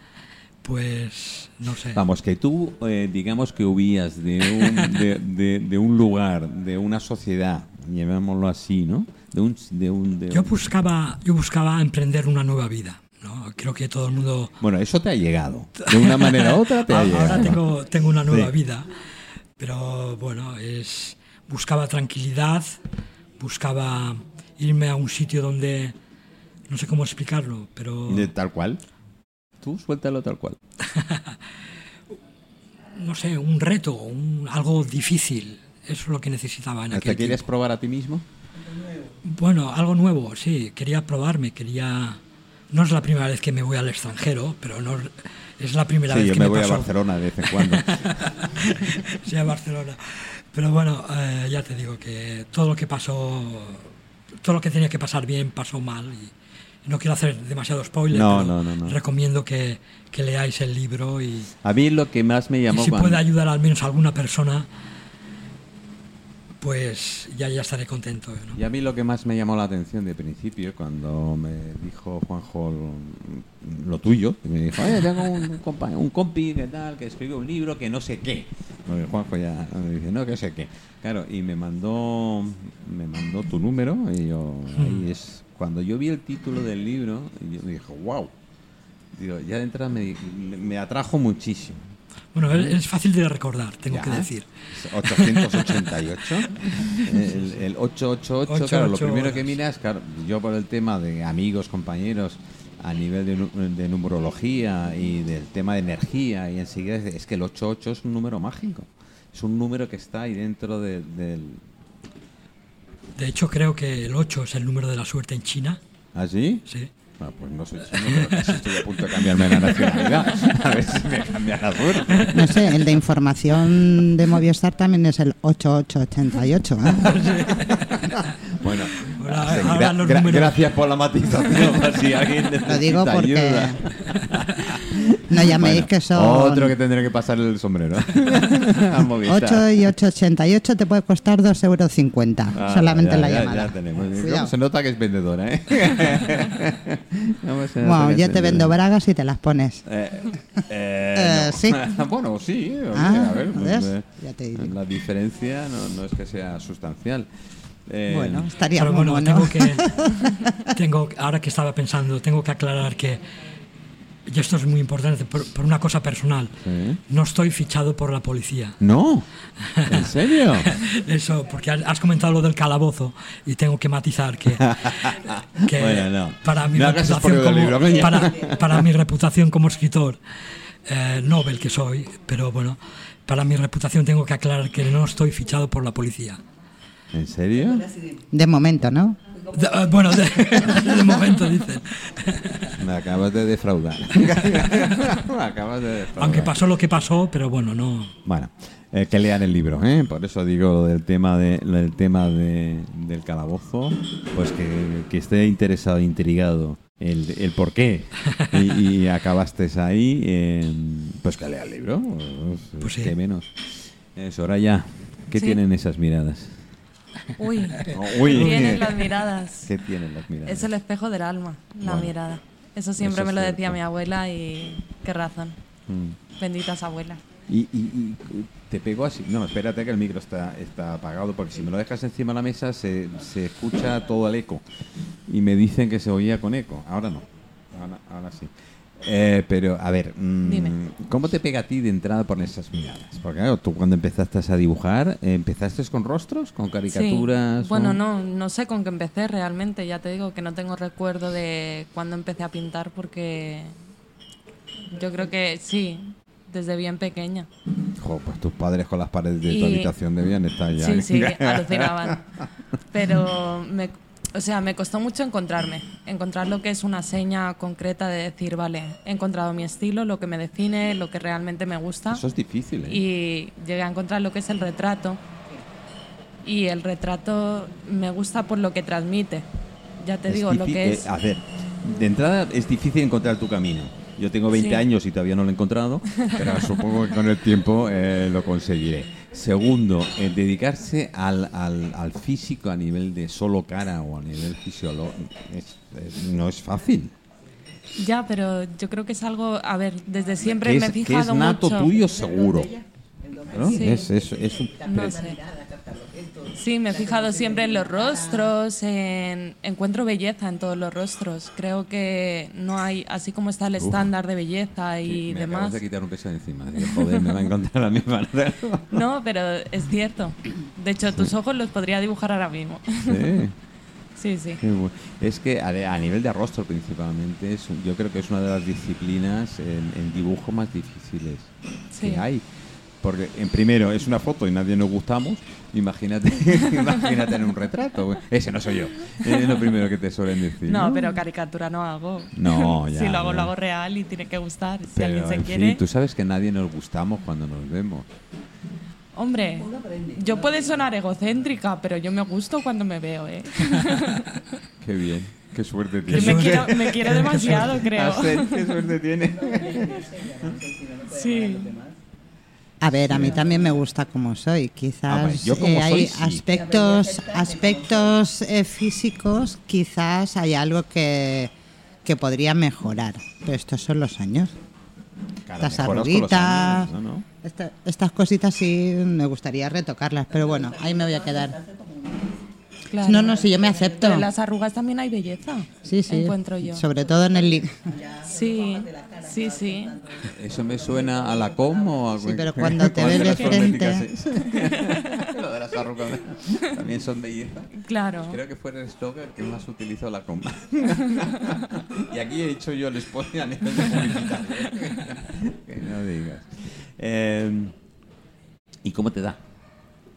pues no sé. Vamos, que tú, eh, digamos que huías de un, de, de- de un lugar, de una sociedad, llamémoslo así, ¿no? De un... De un, Yo buscaba, yo buscaba emprender una nueva vida. ¿No? Creo que todo el mundo Bueno, eso te ha llegado. De una manera u otra te ha Ahora llegado. tengo, tengo una nueva Sí. vida, pero bueno, es buscaba tranquilidad, buscaba irme a un sitio donde no sé cómo explicarlo, pero De tal cual. Tú suéltalo tal cual. no sé, un reto, un, algo difícil. Eso es lo que necesitaba en ¿Te aquel quieres tiempo. probar a ti mismo? Bueno, algo nuevo, sí. Quería probarme, quería... No es la primera vez que me voy al extranjero, pero no es la primera Sí, vez yo que me me, voy a pasó. Barcelona de vez en cuando. Sí, a Barcelona. Pero bueno, eh, ya te digo que todo lo que pasó, todo lo que tenía que pasar bien pasó mal. Y no quiero hacer demasiado spoiler, No, pero no, no, recomiendo que, que leáis el libro y, A mí lo que más me y llamó si cuando- puede ayudar al menos a alguna persona, pues ya, ya estaré contento. ¿no? Y a mí lo que más me llamó la atención de principio, cuando me dijo Juanjo lo, lo tuyo, y me dijo, oye, tengo un, compa- un compi que tal, que escribe un libro que no sé qué. Porque Juanjo ya me dice, no, que sé qué. Claro, y me mandó, me mandó tu número, y yo, ahí es, cuando yo vi el título del libro, yo dije, wow. Digo, ya de entrada me, me atrajo muchísimo. Bueno, es, fácil de recordar, tengo Ya. que decir. 888. el, el 888, claro, lo 88 primero que horas. miras, claro, yo por el tema de amigos, compañeros, a nivel de, nu- de numerología y del tema de energía, y enseguida es, que el 88 es un número mágico. Es un número que está ahí dentro de- del... De hecho, creo que el 8 es el número de la suerte en China. ¿Ah, sí? Sí. Ah, pues no soy chino, pero casi estoy a punto de cambiarme la nacionalidad. A ver si me cambia la suerte. No sé, el de información de Movistar también es el 8888. ¿eh? Bueno, Ahora- sí, ahora gra- gracias por la matización. si alguien Lo digo porque ayuda. no llaméis Bueno, que son Otro que tendré que pasar el sombrero. Al Movistar. 8 y 888 te puede costar 2,50 euros Ah, solamente ya, la ya, llamada. Ya tenemos. Cuidado. ¿Cómo Se nota que es vendedora, ¿eh? ¿Cómo se nota Bueno, yo te vendo bragas y te las pones. Eh, eh, Eh, no. sí. bueno, sí. Ah, a ver, pues, eh, Ya te digo. la diferencia no, no es que sea sustancial. Eh, Bueno, estaría Pero bueno, bueno. tengo que, tengo, ahora que estaba pensando, tengo que aclarar que, y esto es muy importante, por, por una cosa personal, no estoy fichado por la policía. No, ¿en serio? Eso, porque has comentado lo del calabozo y tengo que matizar que, que Bueno, no. para, mi No reputación como, libro, coño. para, para mi reputación como escritor, eh, Nobel que soy, pero bueno, para mi reputación tengo que aclarar que no estoy fichado por la policía. ¿En serio? De momento, ¿no? De- eh, bueno, de, de momento dicen. Me acabas de defraudar. Me acabas de defraudar. Aunque pasó lo que pasó, pero bueno, no. Bueno, eh, que lean el libro, ¿eh? Por eso digo lo del tema de, lo del tema de, del calabozo, pues que, que esté interesado, intrigado el, el por qué y, y acabaste ahí, eh, pues que lea el libro, pues, Pues sí. que menos. Eh, Soraya, ¿qué Sí. tienen esas miradas? Uy, uy. tienen las miradas. ¿Qué tienen las miradas? Es el espejo del alma, la Bueno, mirada. Eso siempre eso me lo cierto. decía mi abuela y qué razón. Mm. Benditas abuelas. Y, y- y te pegó así. No, espérate que el micro está, está apagado porque si me lo dejas encima de la mesa se, se escucha todo el eco. Y me dicen que se oía con eco. Ahora no. Ahora, ahora sí. Eh, pero, a ver, mm, Dime. ¿cómo te pega a ti de entrada por esas miradas? Porque claro, tú cuando empezaste a dibujar, eh, ¿empezaste con rostros, con caricaturas? Sí. Bueno, o- no, no sé con qué empecé realmente. Ya te digo que no tengo recuerdo de cuándo empecé a pintar porque yo creo que sí, desde bien pequeña. Jo, pues tus padres con las paredes de tu habitación debían estar ya. Sí, sí, alucinaban. Pero, me, o sea, me costó mucho encontrarme. Encontrar lo que es una seña concreta de decir, vale, he encontrado mi estilo, lo que me define, lo que realmente me gusta. Eso es difícil, ¿eh? Y llegué a encontrar lo que es el retrato. Y el retrato me gusta por lo que transmite. Ya te Es digo, lo que eh, es... a ver, de entrada es difícil encontrar tu camino. Yo tengo 20 Sí. años y todavía no lo he encontrado, pero supongo que con el tiempo eh, lo conseguiré. Segundo, eh, dedicarse al, al- al físico a nivel de solo cara o a nivel fisiológico es- es- no es fácil. Ya, pero yo creo que es algo... A ver, desde siempre que me he es, que fijado es nato mucho... tuyo seguro. ¿no? Sí. Es, es- es un- No sé. Sí, me he fijado siempre en los rostros, en encuentro belleza en todos los rostros. Creo que no hay, así como está el estándar de belleza y me demás. de quitar un peso de encima. Digo, joder, me va a encontrar la misma. No, pero es cierto. De hecho, tus ojos los podría dibujar ahora mismo. Sí. Sí, sí. Es que a, a nivel de rostro principalmente, es, yo creo que es una de las disciplinas en, en dibujo más difíciles Sí. que hay. Porque, en primero, es una foto y nadie nos gustamos. Imagínate, imagínate en un retrato. Ese no soy yo. Es lo primero que te suelen decir. No, pero caricatura no hago. No, ya, si lo hago, ya. lo hago real y tiene que gustar. Si Pero, alguien se en quiere. fin, tú sabes que nadie nos gustamos cuando nos vemos. Hombre, yo puedo sonar egocéntrica, pero yo me gusto cuando me veo, ¿eh? Qué bien, qué suerte tienes. me quiero, me quiero demasiado, creo. Asen, qué suerte tiene. Sí. A ver, a mí también me gusta como soy. Ah, Quizás vale, yo como eh, hay soy, sí. aspectos, aspectos eh, físicos, quizás hay algo que, que podría mejorar. Pero estos son los años. Estas arruguitas, años, ¿no? ¿no? esta- estas cositas sí me gustaría retocarlas, pero bueno, ahí me voy a quedar. Claro. No, no, si yo me acepto. Pero en las arrugas también hay belleza. Sí, sí. Encuentro yo. Sobre todo en el Sí, sí, sí. ¿Eso me suena a la com o algo? Sí, pero cuando te ves de frente-. Lo de las arrugas también son belleza. Claro. Creo que fue el eslogan que más utilizó la com. y aquí he hecho yo el spoiler a nivel de publicitario. que no digas. Eh, ¿Y cómo te da?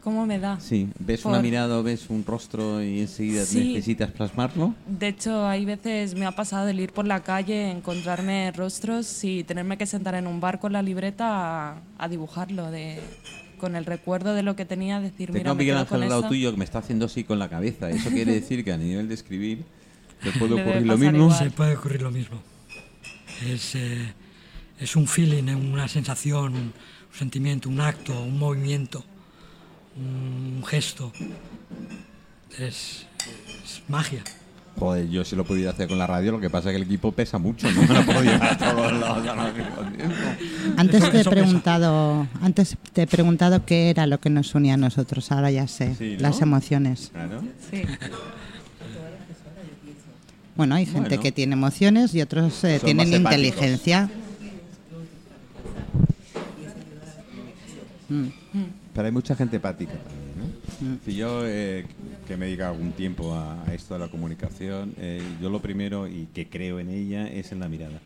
¿Cómo me da? Sí, ves Por- una mirada o ves un rostro y enseguida Sí. necesitas plasmarlo. De hecho, hay veces me ha pasado el ir por la calle, encontrarme rostros y tenerme que sentar en un bar con la libreta a, a dibujarlo, de, con el recuerdo de lo que tenía, decir, mira, Tengo a me Miguel quedo Ángel con al lado tuyo que me está haciendo así con la cabeza. Eso quiere decir que a nivel de escribir te puede ocurrir lo mismo. igual. Se puede ocurrir lo mismo. Es, eh, es un feeling, una sensación, un sentimiento, un acto, un movimiento, un gesto. Es, es magia. Joder, yo sí lo pudiera hacer con la radio, lo que pasa es que el equipo pesa mucho, no me lo puedo llevar a todos lados. Antes Eso- te he pesa. preguntado, antes te he preguntado qué era lo que nos unía a nosotros. Ahora ya sé, Sí, ¿no? las emociones. Claro. Sí. Bueno, hay gente Bueno. que tiene emociones y otros eh, tienen más empáticos. Pero hay mucha gente empática también, ¿no? Si yo, eh, que me dedico algún tiempo a, a esto de la comunicación, eh, yo lo primero y que creo en ella es en la mirada.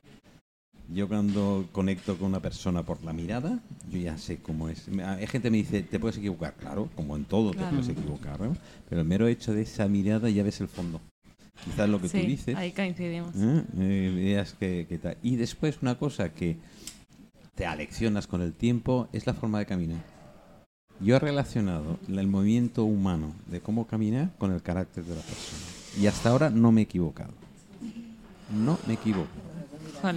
Yo cuando conecto con una persona por la mirada, yo ya sé cómo es. Hay gente que me dice, te puedes equivocar, claro, como en todo Claro. te puedes equivocar, ¿no? Pero el mero hecho de esa mirada ya ves el fondo. Quizás lo que tú dices. ahí coincidimos. ¿eh? Eh, que, que tal. Y después una cosa que te aleccionas con el tiempo es la forma de caminar. Yo he relacionado el movimiento humano de cómo caminar con el carácter de la persona. Y hasta ahora no me he equivocado. No me equivoco.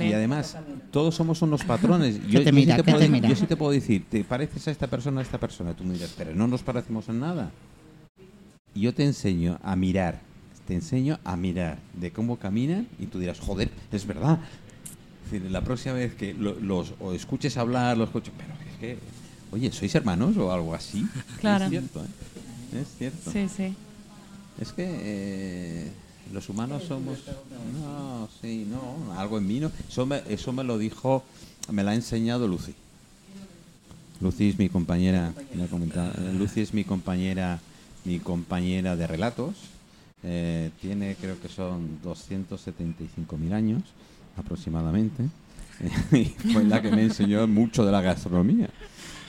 Y además, todos somos unos patrones. Yo, te yo mira? sí te ¿Qué puedo, te yo sí te puedo decir, ¿te pareces a esta persona, a esta persona? Tú me dirás, pero no nos parecemos en nada. Y yo te enseño a mirar. Te enseño a mirar de cómo caminan y tú dirás, joder, es verdad. Es decir, la próxima vez que lo- los o escuches hablar, los escuches, pero es que, oye, ¿sois hermanos o algo así? Claro. Es cierto, ¿eh? Es cierto. Sí, sí. Es que eh, los humanos somos... No, sí, no, algo en mí no. Eso me, eso me lo dijo, me lo ha enseñado Lucy. Lucy es mi compañera, eh, Lucy es mi compañera, mi compañera de relatos. Eh, tiene, creo que son 275.000 años aproximadamente. y fue la que me enseñó mucho de la gastronomía.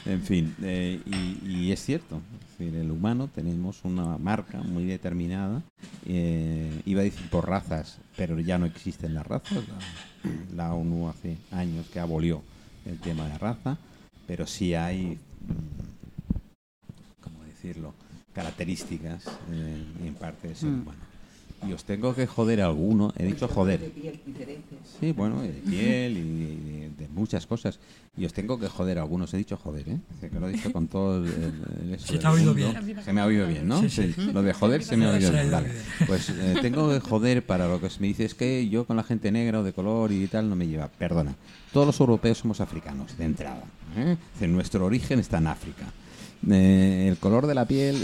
En fin, eh, y, y es cierto, es decir, el humano tenemos una marca muy determinada, eh, iba a decir por razas, pero ya no existen las razas, la, la ONU hace años que abolió el tema de raza, pero sí hay, mm, ¿cómo decirlo?, características eh, en parte del ser Mm. humano. Y os tengo que joder a alguno, he dicho joder, De piel diferente. Sí, bueno, y de piel y de, muchas cosas. Y os tengo que joder a algunos. He dicho joder, ¿eh? Es que lo he dicho con todo el... el- el eso Se te ha oído bien. Se me ha oído bien, ¿no? Sí, sí. Lo de joder se me ha oído bien. Vale. Pues eh, tengo que joder para lo que se me dice es que yo con la gente negra o de color y tal no me lleva. Perdona. Todos los europeos somos africanos, de entrada. ¿eh? Nuestro origen está en África. Eh, el color de la piel...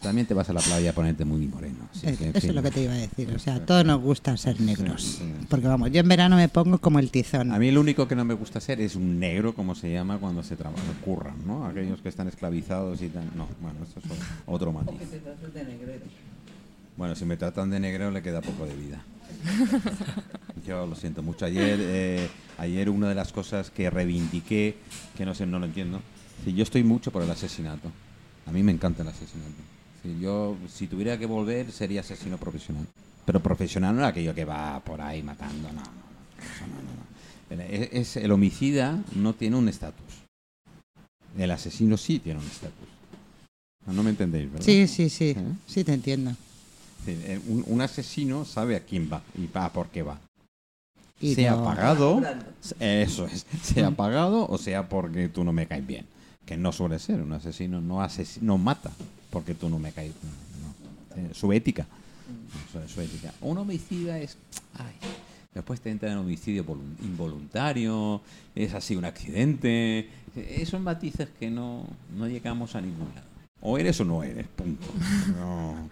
también te vas a la playa a ponerte muy moreno. Que, Eso es lo que te iba a decir. O sea, todos nos gusta ser negros. Sí, sí. Porque vamos, yo en verano me pongo como el tizón. A mí lo único que no me gusta ser es un negro, como se llama cuando se trabaja, curran, ¿no? Aquellos que están esclavizados y tal. No, bueno, eso es otro matiz. Que te tratas de negrero. Bueno, si me tratan de negro le queda poco de vida. Yo lo siento mucho. Ayer, eh, ayer una de las cosas que reivindiqué, que no sé, no lo entiendo, si yo estoy mucho por el asesinato. A mí me encanta el asesinato. Si yo, si tuviera que volver, sería asesino profesional. Pero profesional no era aquello que va por ahí matando, no, no, no. Eso no, no, no. El- Es, es- el homicida no tiene un estatus. El asesino sí tiene un estatus. No, no me entendéis, ¿verdad? Sí, sí, sí, ¿Eh? sí te entiendo. Sí, eh, Un, un asesino sabe a quién va y va por qué va. Y sea no- pagado, eso es, sea pagado o sea porque tú no me caes bien. Que no suele ser, un asesino no, ases- no mata porque tú no me caes no. Eh, su ética. Su, ética. Un homicida es... ay, después te entra en homicidio volun- involuntario, es así un accidente. Eh, Son matices que no, no llegamos a ningún lado. O eres o no eres, punto. No,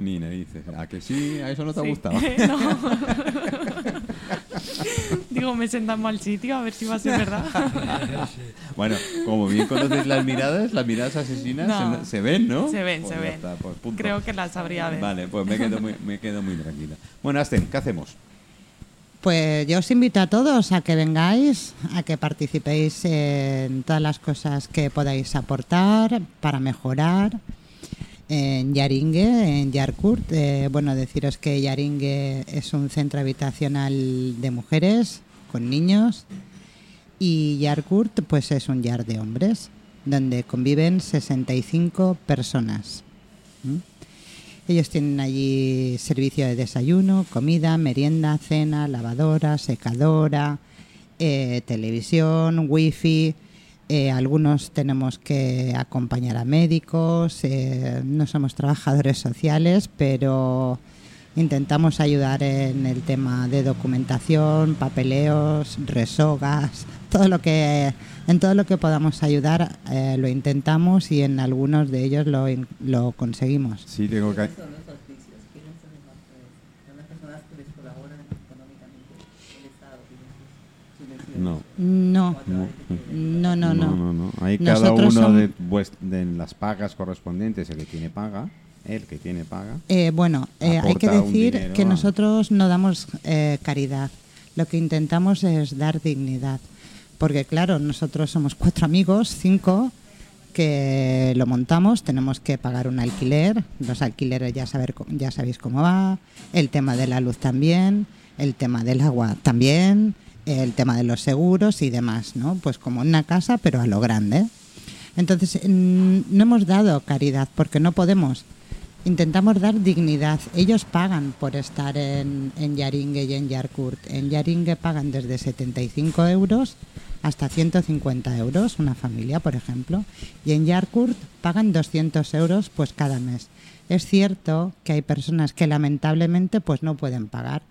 ni narices. ¿A que sí? ¿A eso no te ha Sí. gustado? No. Digo, me sienta en mal sitio, a ver si va a ser verdad. Bueno, como bien conoces las miradas, las miradas asesinas No. se, se ven, ¿no? Se ven, Pues se ya ven. está, pues punto. Creo que la sabría ver. Vale, pues me quedo muy, me quedo muy tranquila. Bueno, Asten, ¿qué hacemos? Pues yo os invito a todos a que vengáis, a que participéis en todas las cosas que podáis aportar para mejorar. En Yaringue, en Yarkurt, eh, bueno, deciros que Yaringue es un centro habitacional de mujeres con niños y Yarkurt pues es un yard de hombres donde conviven 65 personas. Ellos tienen allí servicio de desayuno, comida, merienda, cena, lavadora, secadora, eh, televisión, wifi. Eh, algunos tenemos que acompañar a médicos, eh, no somos trabajadores sociales, pero intentamos ayudar en el tema de documentación, papeleos, resogas, todo lo que en todo lo que podamos ayudar eh, lo intentamos y en algunos de ellos lo, lo conseguimos. Sí, tengo que... ¿Quiénes son los auspicios? ¿Quiénes son los autores? ¿Son las personas que les colaboran económicamente? ¿El Estado tiene sus subvenciones? No. No, No, no, no, no. no, no. Ahí cada uno de, las pagas correspondientes, el que tiene paga, el que tiene paga. Eh, bueno, eh, hay que decir que a- nosotros no damos eh, caridad. Lo que intentamos es dar dignidad. Porque claro, nosotros somos cuatro amigos, cinco, que lo montamos, tenemos que pagar un alquiler, los alquileres ya, saber, ya sabéis cómo va, el tema de la luz también, el tema del agua también, el tema de los seguros y demás, ¿no? Pues como una casa, pero a lo grande. Entonces, mm, no hemos dado caridad porque no podemos. Intentamos dar dignidad. Ellos pagan por estar en, en Yaringue y en Yarkurt. En Yaringue pagan desde 75 euros hasta 150 euros, una familia, por ejemplo. Y en Yarkurt pagan 200 euros pues cada mes. Es cierto que hay personas que lamentablemente pues no pueden pagar.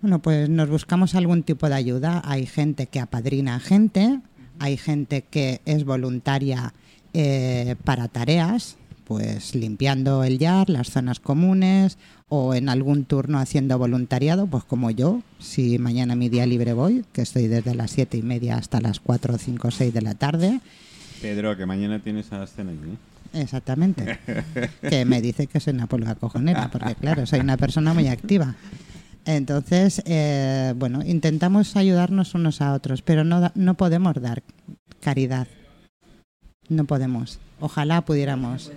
Bueno, pues nos buscamos algún tipo de ayuda. Hay gente que apadrina a gente, hay gente que es voluntaria eh, para tareas, pues limpiando el yard, las zonas comunes o en algún turno haciendo voluntariado, pues como yo, si mañana mi día libre voy, que estoy desde las siete y media hasta las 4, 5, 6 de la tarde, Pedro, que mañana tienes a Asten allí. ¿eh? Exactamente. que me dice que soy una pulga cojonera, porque claro, soy una persona muy activa. Entonces, eh, bueno, intentamos ayudarnos unos a otros, pero no, da- no podemos dar caridad. No podemos. Ojalá pudiéramos.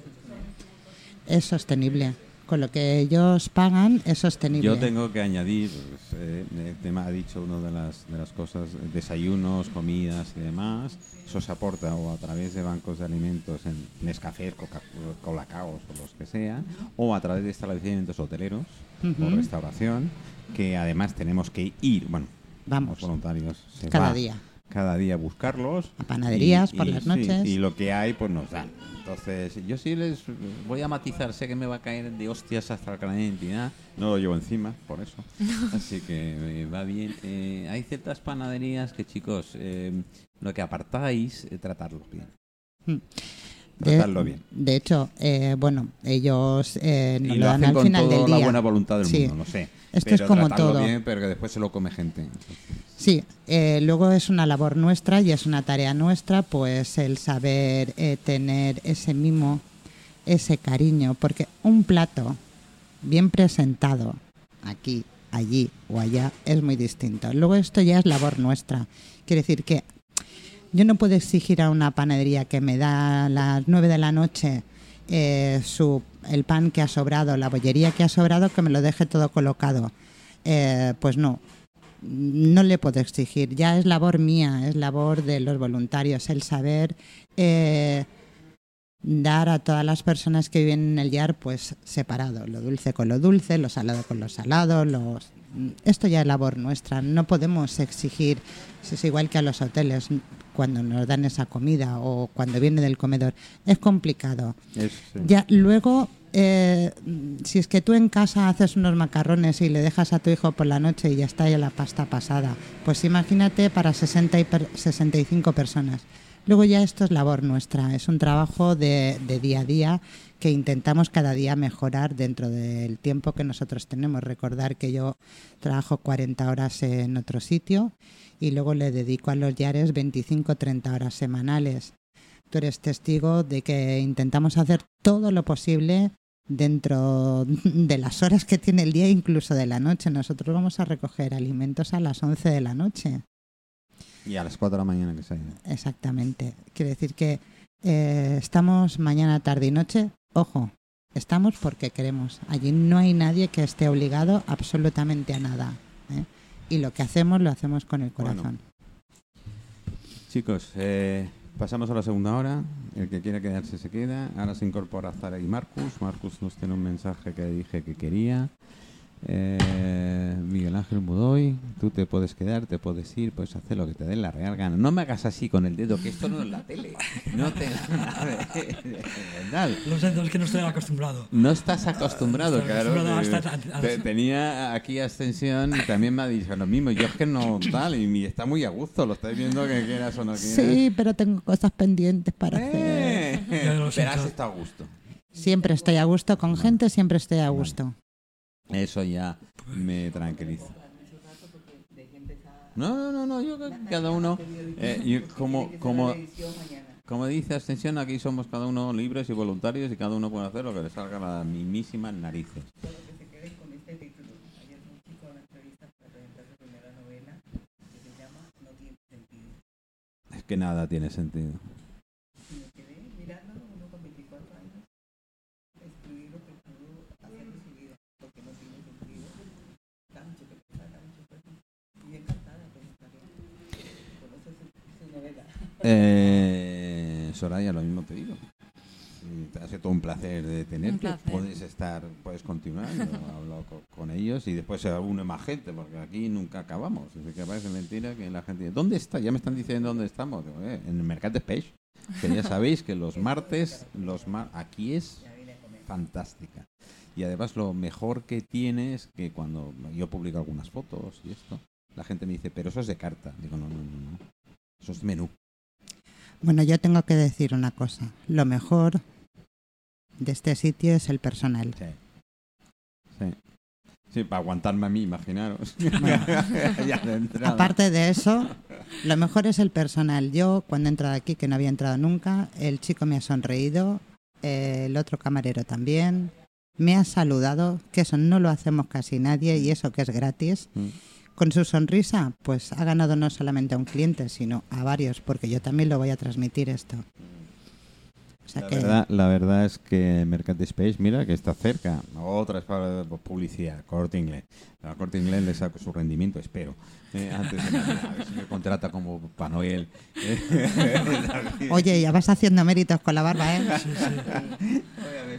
Es sostenible. Con lo que ellos pagan es sostenible. Yo tengo que añadir, pues, eh, el tema ha dicho una de las, de las cosas, desayunos, comidas y demás, eso se aporta o a través de bancos de alimentos en Nescafé, Coca- Colacaos o los que sean, o a través de establecimientos hoteleros o restauración, que además tenemos que ir, bueno, Vamos. los voluntarios se Cada va día. cada día a buscarlos. A panaderías por las sí, noches. y lo que hay, pues nos dan. Entonces, yo sí les voy a matizar, sé que me va a caer de hostias hasta la identidad, no lo llevo encima, por eso. Así que eh, va bien. Eh, hay ciertas panaderías que, chicos, eh, lo que apartáis, eh, tratarlos bien. Mm. Tratarlo bien. De hecho, eh, bueno, ellos eh, nos Y lo lo dan hacen al con final toda del la buena voluntad del Sí. mundo, lo sé. Esto es como todo. bien, pero que después se lo come gente. Sí, eh, luego es una labor nuestra y es una tarea nuestra, pues el saber eh, tener ese mimo, ese cariño, porque un plato bien presentado, aquí, allí o allá, es muy distinto. Luego esto ya es labor nuestra. Quiere decir que yo no puedo exigir a una panadería que me da a las 9 de la noche eh, su, el pan que ha sobrado, la bollería que ha sobrado, que me lo deje todo colocado. Eh, pues no, no le puedo exigir. Ya es labor mía, es labor de los voluntarios el saber eh, dar a todas las personas que viven en el YAR pues separado, lo dulce con lo dulce, lo salado con lo salado, los... esto ya es labor nuestra, no podemos exigir, es igual que a los hoteles cuando nos dan esa comida o cuando viene del comedor, es complicado. Es, sí. Ya, luego, eh, si es que tú en casa haces unos macarrones y le dejas a tu hijo por la noche y ya está ya la pasta pasada, pues imagínate para 60 y per- 65 personas. Luego ya esto es labor nuestra, es un trabajo de, día a día que intentamos cada día mejorar dentro del tiempo que nosotros tenemos. Recordar que yo trabajo 40 horas en otro sitio y luego le dedico a los diarios 25-30 horas semanales tú eres testigo de que intentamos hacer todo lo posible dentro de las horas que tiene el día, incluso de la noche. Nosotros vamos a recoger alimentos a las 11 de la noche. Y a las 4 de la mañana que se Exactamente. Quiere decir que eh, estamos mañana, tarde y noche. Ojo, estamos porque queremos. Allí no hay nadie que esté obligado absolutamente a nada. ¿eh? Y lo que hacemos lo hacemos con el Bueno. corazón. Chicos, eh, pasamos a la segunda hora. El que quiera quedarse se queda. Ahora se incorpora Zara y Marcus. Marcus nos tiene un mensaje que dije que quería. Eh, Miguel Ángel Mudoy, tú te puedes quedar, te puedes ir, puedes hacer lo que te dé la real gana. No me hagas así con el dedo, que esto no es la tele. No te. Lo siento, es que no estoy acostumbrado. No estás acostumbrado, claro. tenía aquí extensión y también me ha dicho lo mismo. Yo es que no tal, y está muy a gusto, lo estáis viendo que quieras o no quieras. Sí, pero tengo cosas pendientes para hacer. Eh, lo pero has estado a gusto. Siempre estoy a gusto con gente, siempre estoy a gusto. Eso ya me tranquiliza. No, no, no, no, yo creo que cada uno, eh, yo como, como, como dice Ascensión, aquí somos cada uno libres y voluntarios y cada uno puede hacer lo que le salga a las mismísimas narices. que se quede con este título. Ayer un chico en una entrevista para presentar su primera novela que se llama No tiene sentido. Es que nada tiene sentido. Y me quedé mirándolo uno con 24 años escribir lo que pudo hacer de su vida, porque no tiene sentido. Da mucho que pensar, da mucho que Y encantada con esta Conoce su, su novela. Eh, Soraya, lo mismo te digo. Mm, Te ha sido todo un placer de tenerte. placer. Puedes estar, puedes continuar. Hablo co- con, ellos y después se une más gente, porque aquí nunca acabamos. Así que parece mentira que la gente dice, ¿dónde está? Ya me están diciendo dónde estamos. Digo, "Eh, en el Mercat de Peix. Que ya sabéis que los martes, los mar aquí es fantástica. Y además lo mejor que tiene es que cuando yo publico algunas fotos y esto, la gente me dice, pero eso es de carta. Digo, no, no, no, no. Eso es menú. Bueno, yo tengo que decir una cosa. Lo mejor de este sitio es el personal. Sí. Sí. Sí, para aguantarme a mí, imaginaros. Bueno. De. Aparte de eso, lo mejor es el personal. Yo, cuando he entrado aquí, que no había entrado nunca, el chico me ha sonreído, eh, el otro camarero también, me ha saludado, que eso no lo hacemos casi nadie y eso que es gratis. Mm. Con su sonrisa, pues ha ganado no solamente a un cliente, sino a varios, porque yo también lo voy a transmitir esto. O sea La que verdad, la verdad es que Mercat Space, mira que está cerca. Otra es para publicidad, Corte Inglés. A Corte Inglés le saco su rendimiento, espero. Eh, antes de a ver si me contrata como Papá Noel. Oye, ya vas haciendo méritos con la barba, ¿eh? Sí, sí.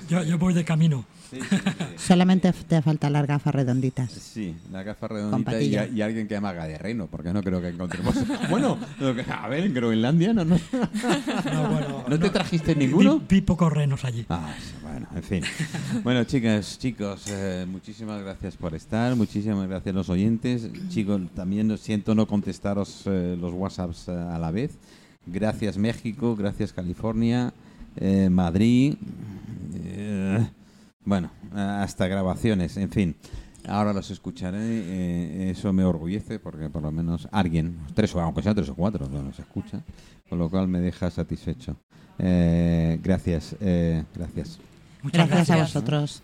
Yo, yo voy de camino. Sí, sí, sí. Solamente te faltan las gafas redonditas. Sí, la gafa redondita y, alguien que haga de reno, porque no creo que encontremos. bueno, a ver, en Groenlandia no, no, No, bueno, ¿no te no. trajiste Vi, ninguno. vi pocos renos allí. Ah, bueno, en fin. Bueno, chicas, chicos, eh, muchísimas gracias por estar, muchísimas gracias a los oyentes. Chicos, también siento no contestaros eh, los WhatsApps eh, a la vez. Gracias México, gracias California, eh, Madrid. Bueno, hasta grabaciones, en fin. Ahora los escucharé, eh, eso me orgullece porque por lo menos alguien, tres o aunque sea tres o cuatro, no los escucha, con lo cual me deja satisfecho. Eh, gracias, eh, gracias. Muchas Gracias a gracias. vosotros.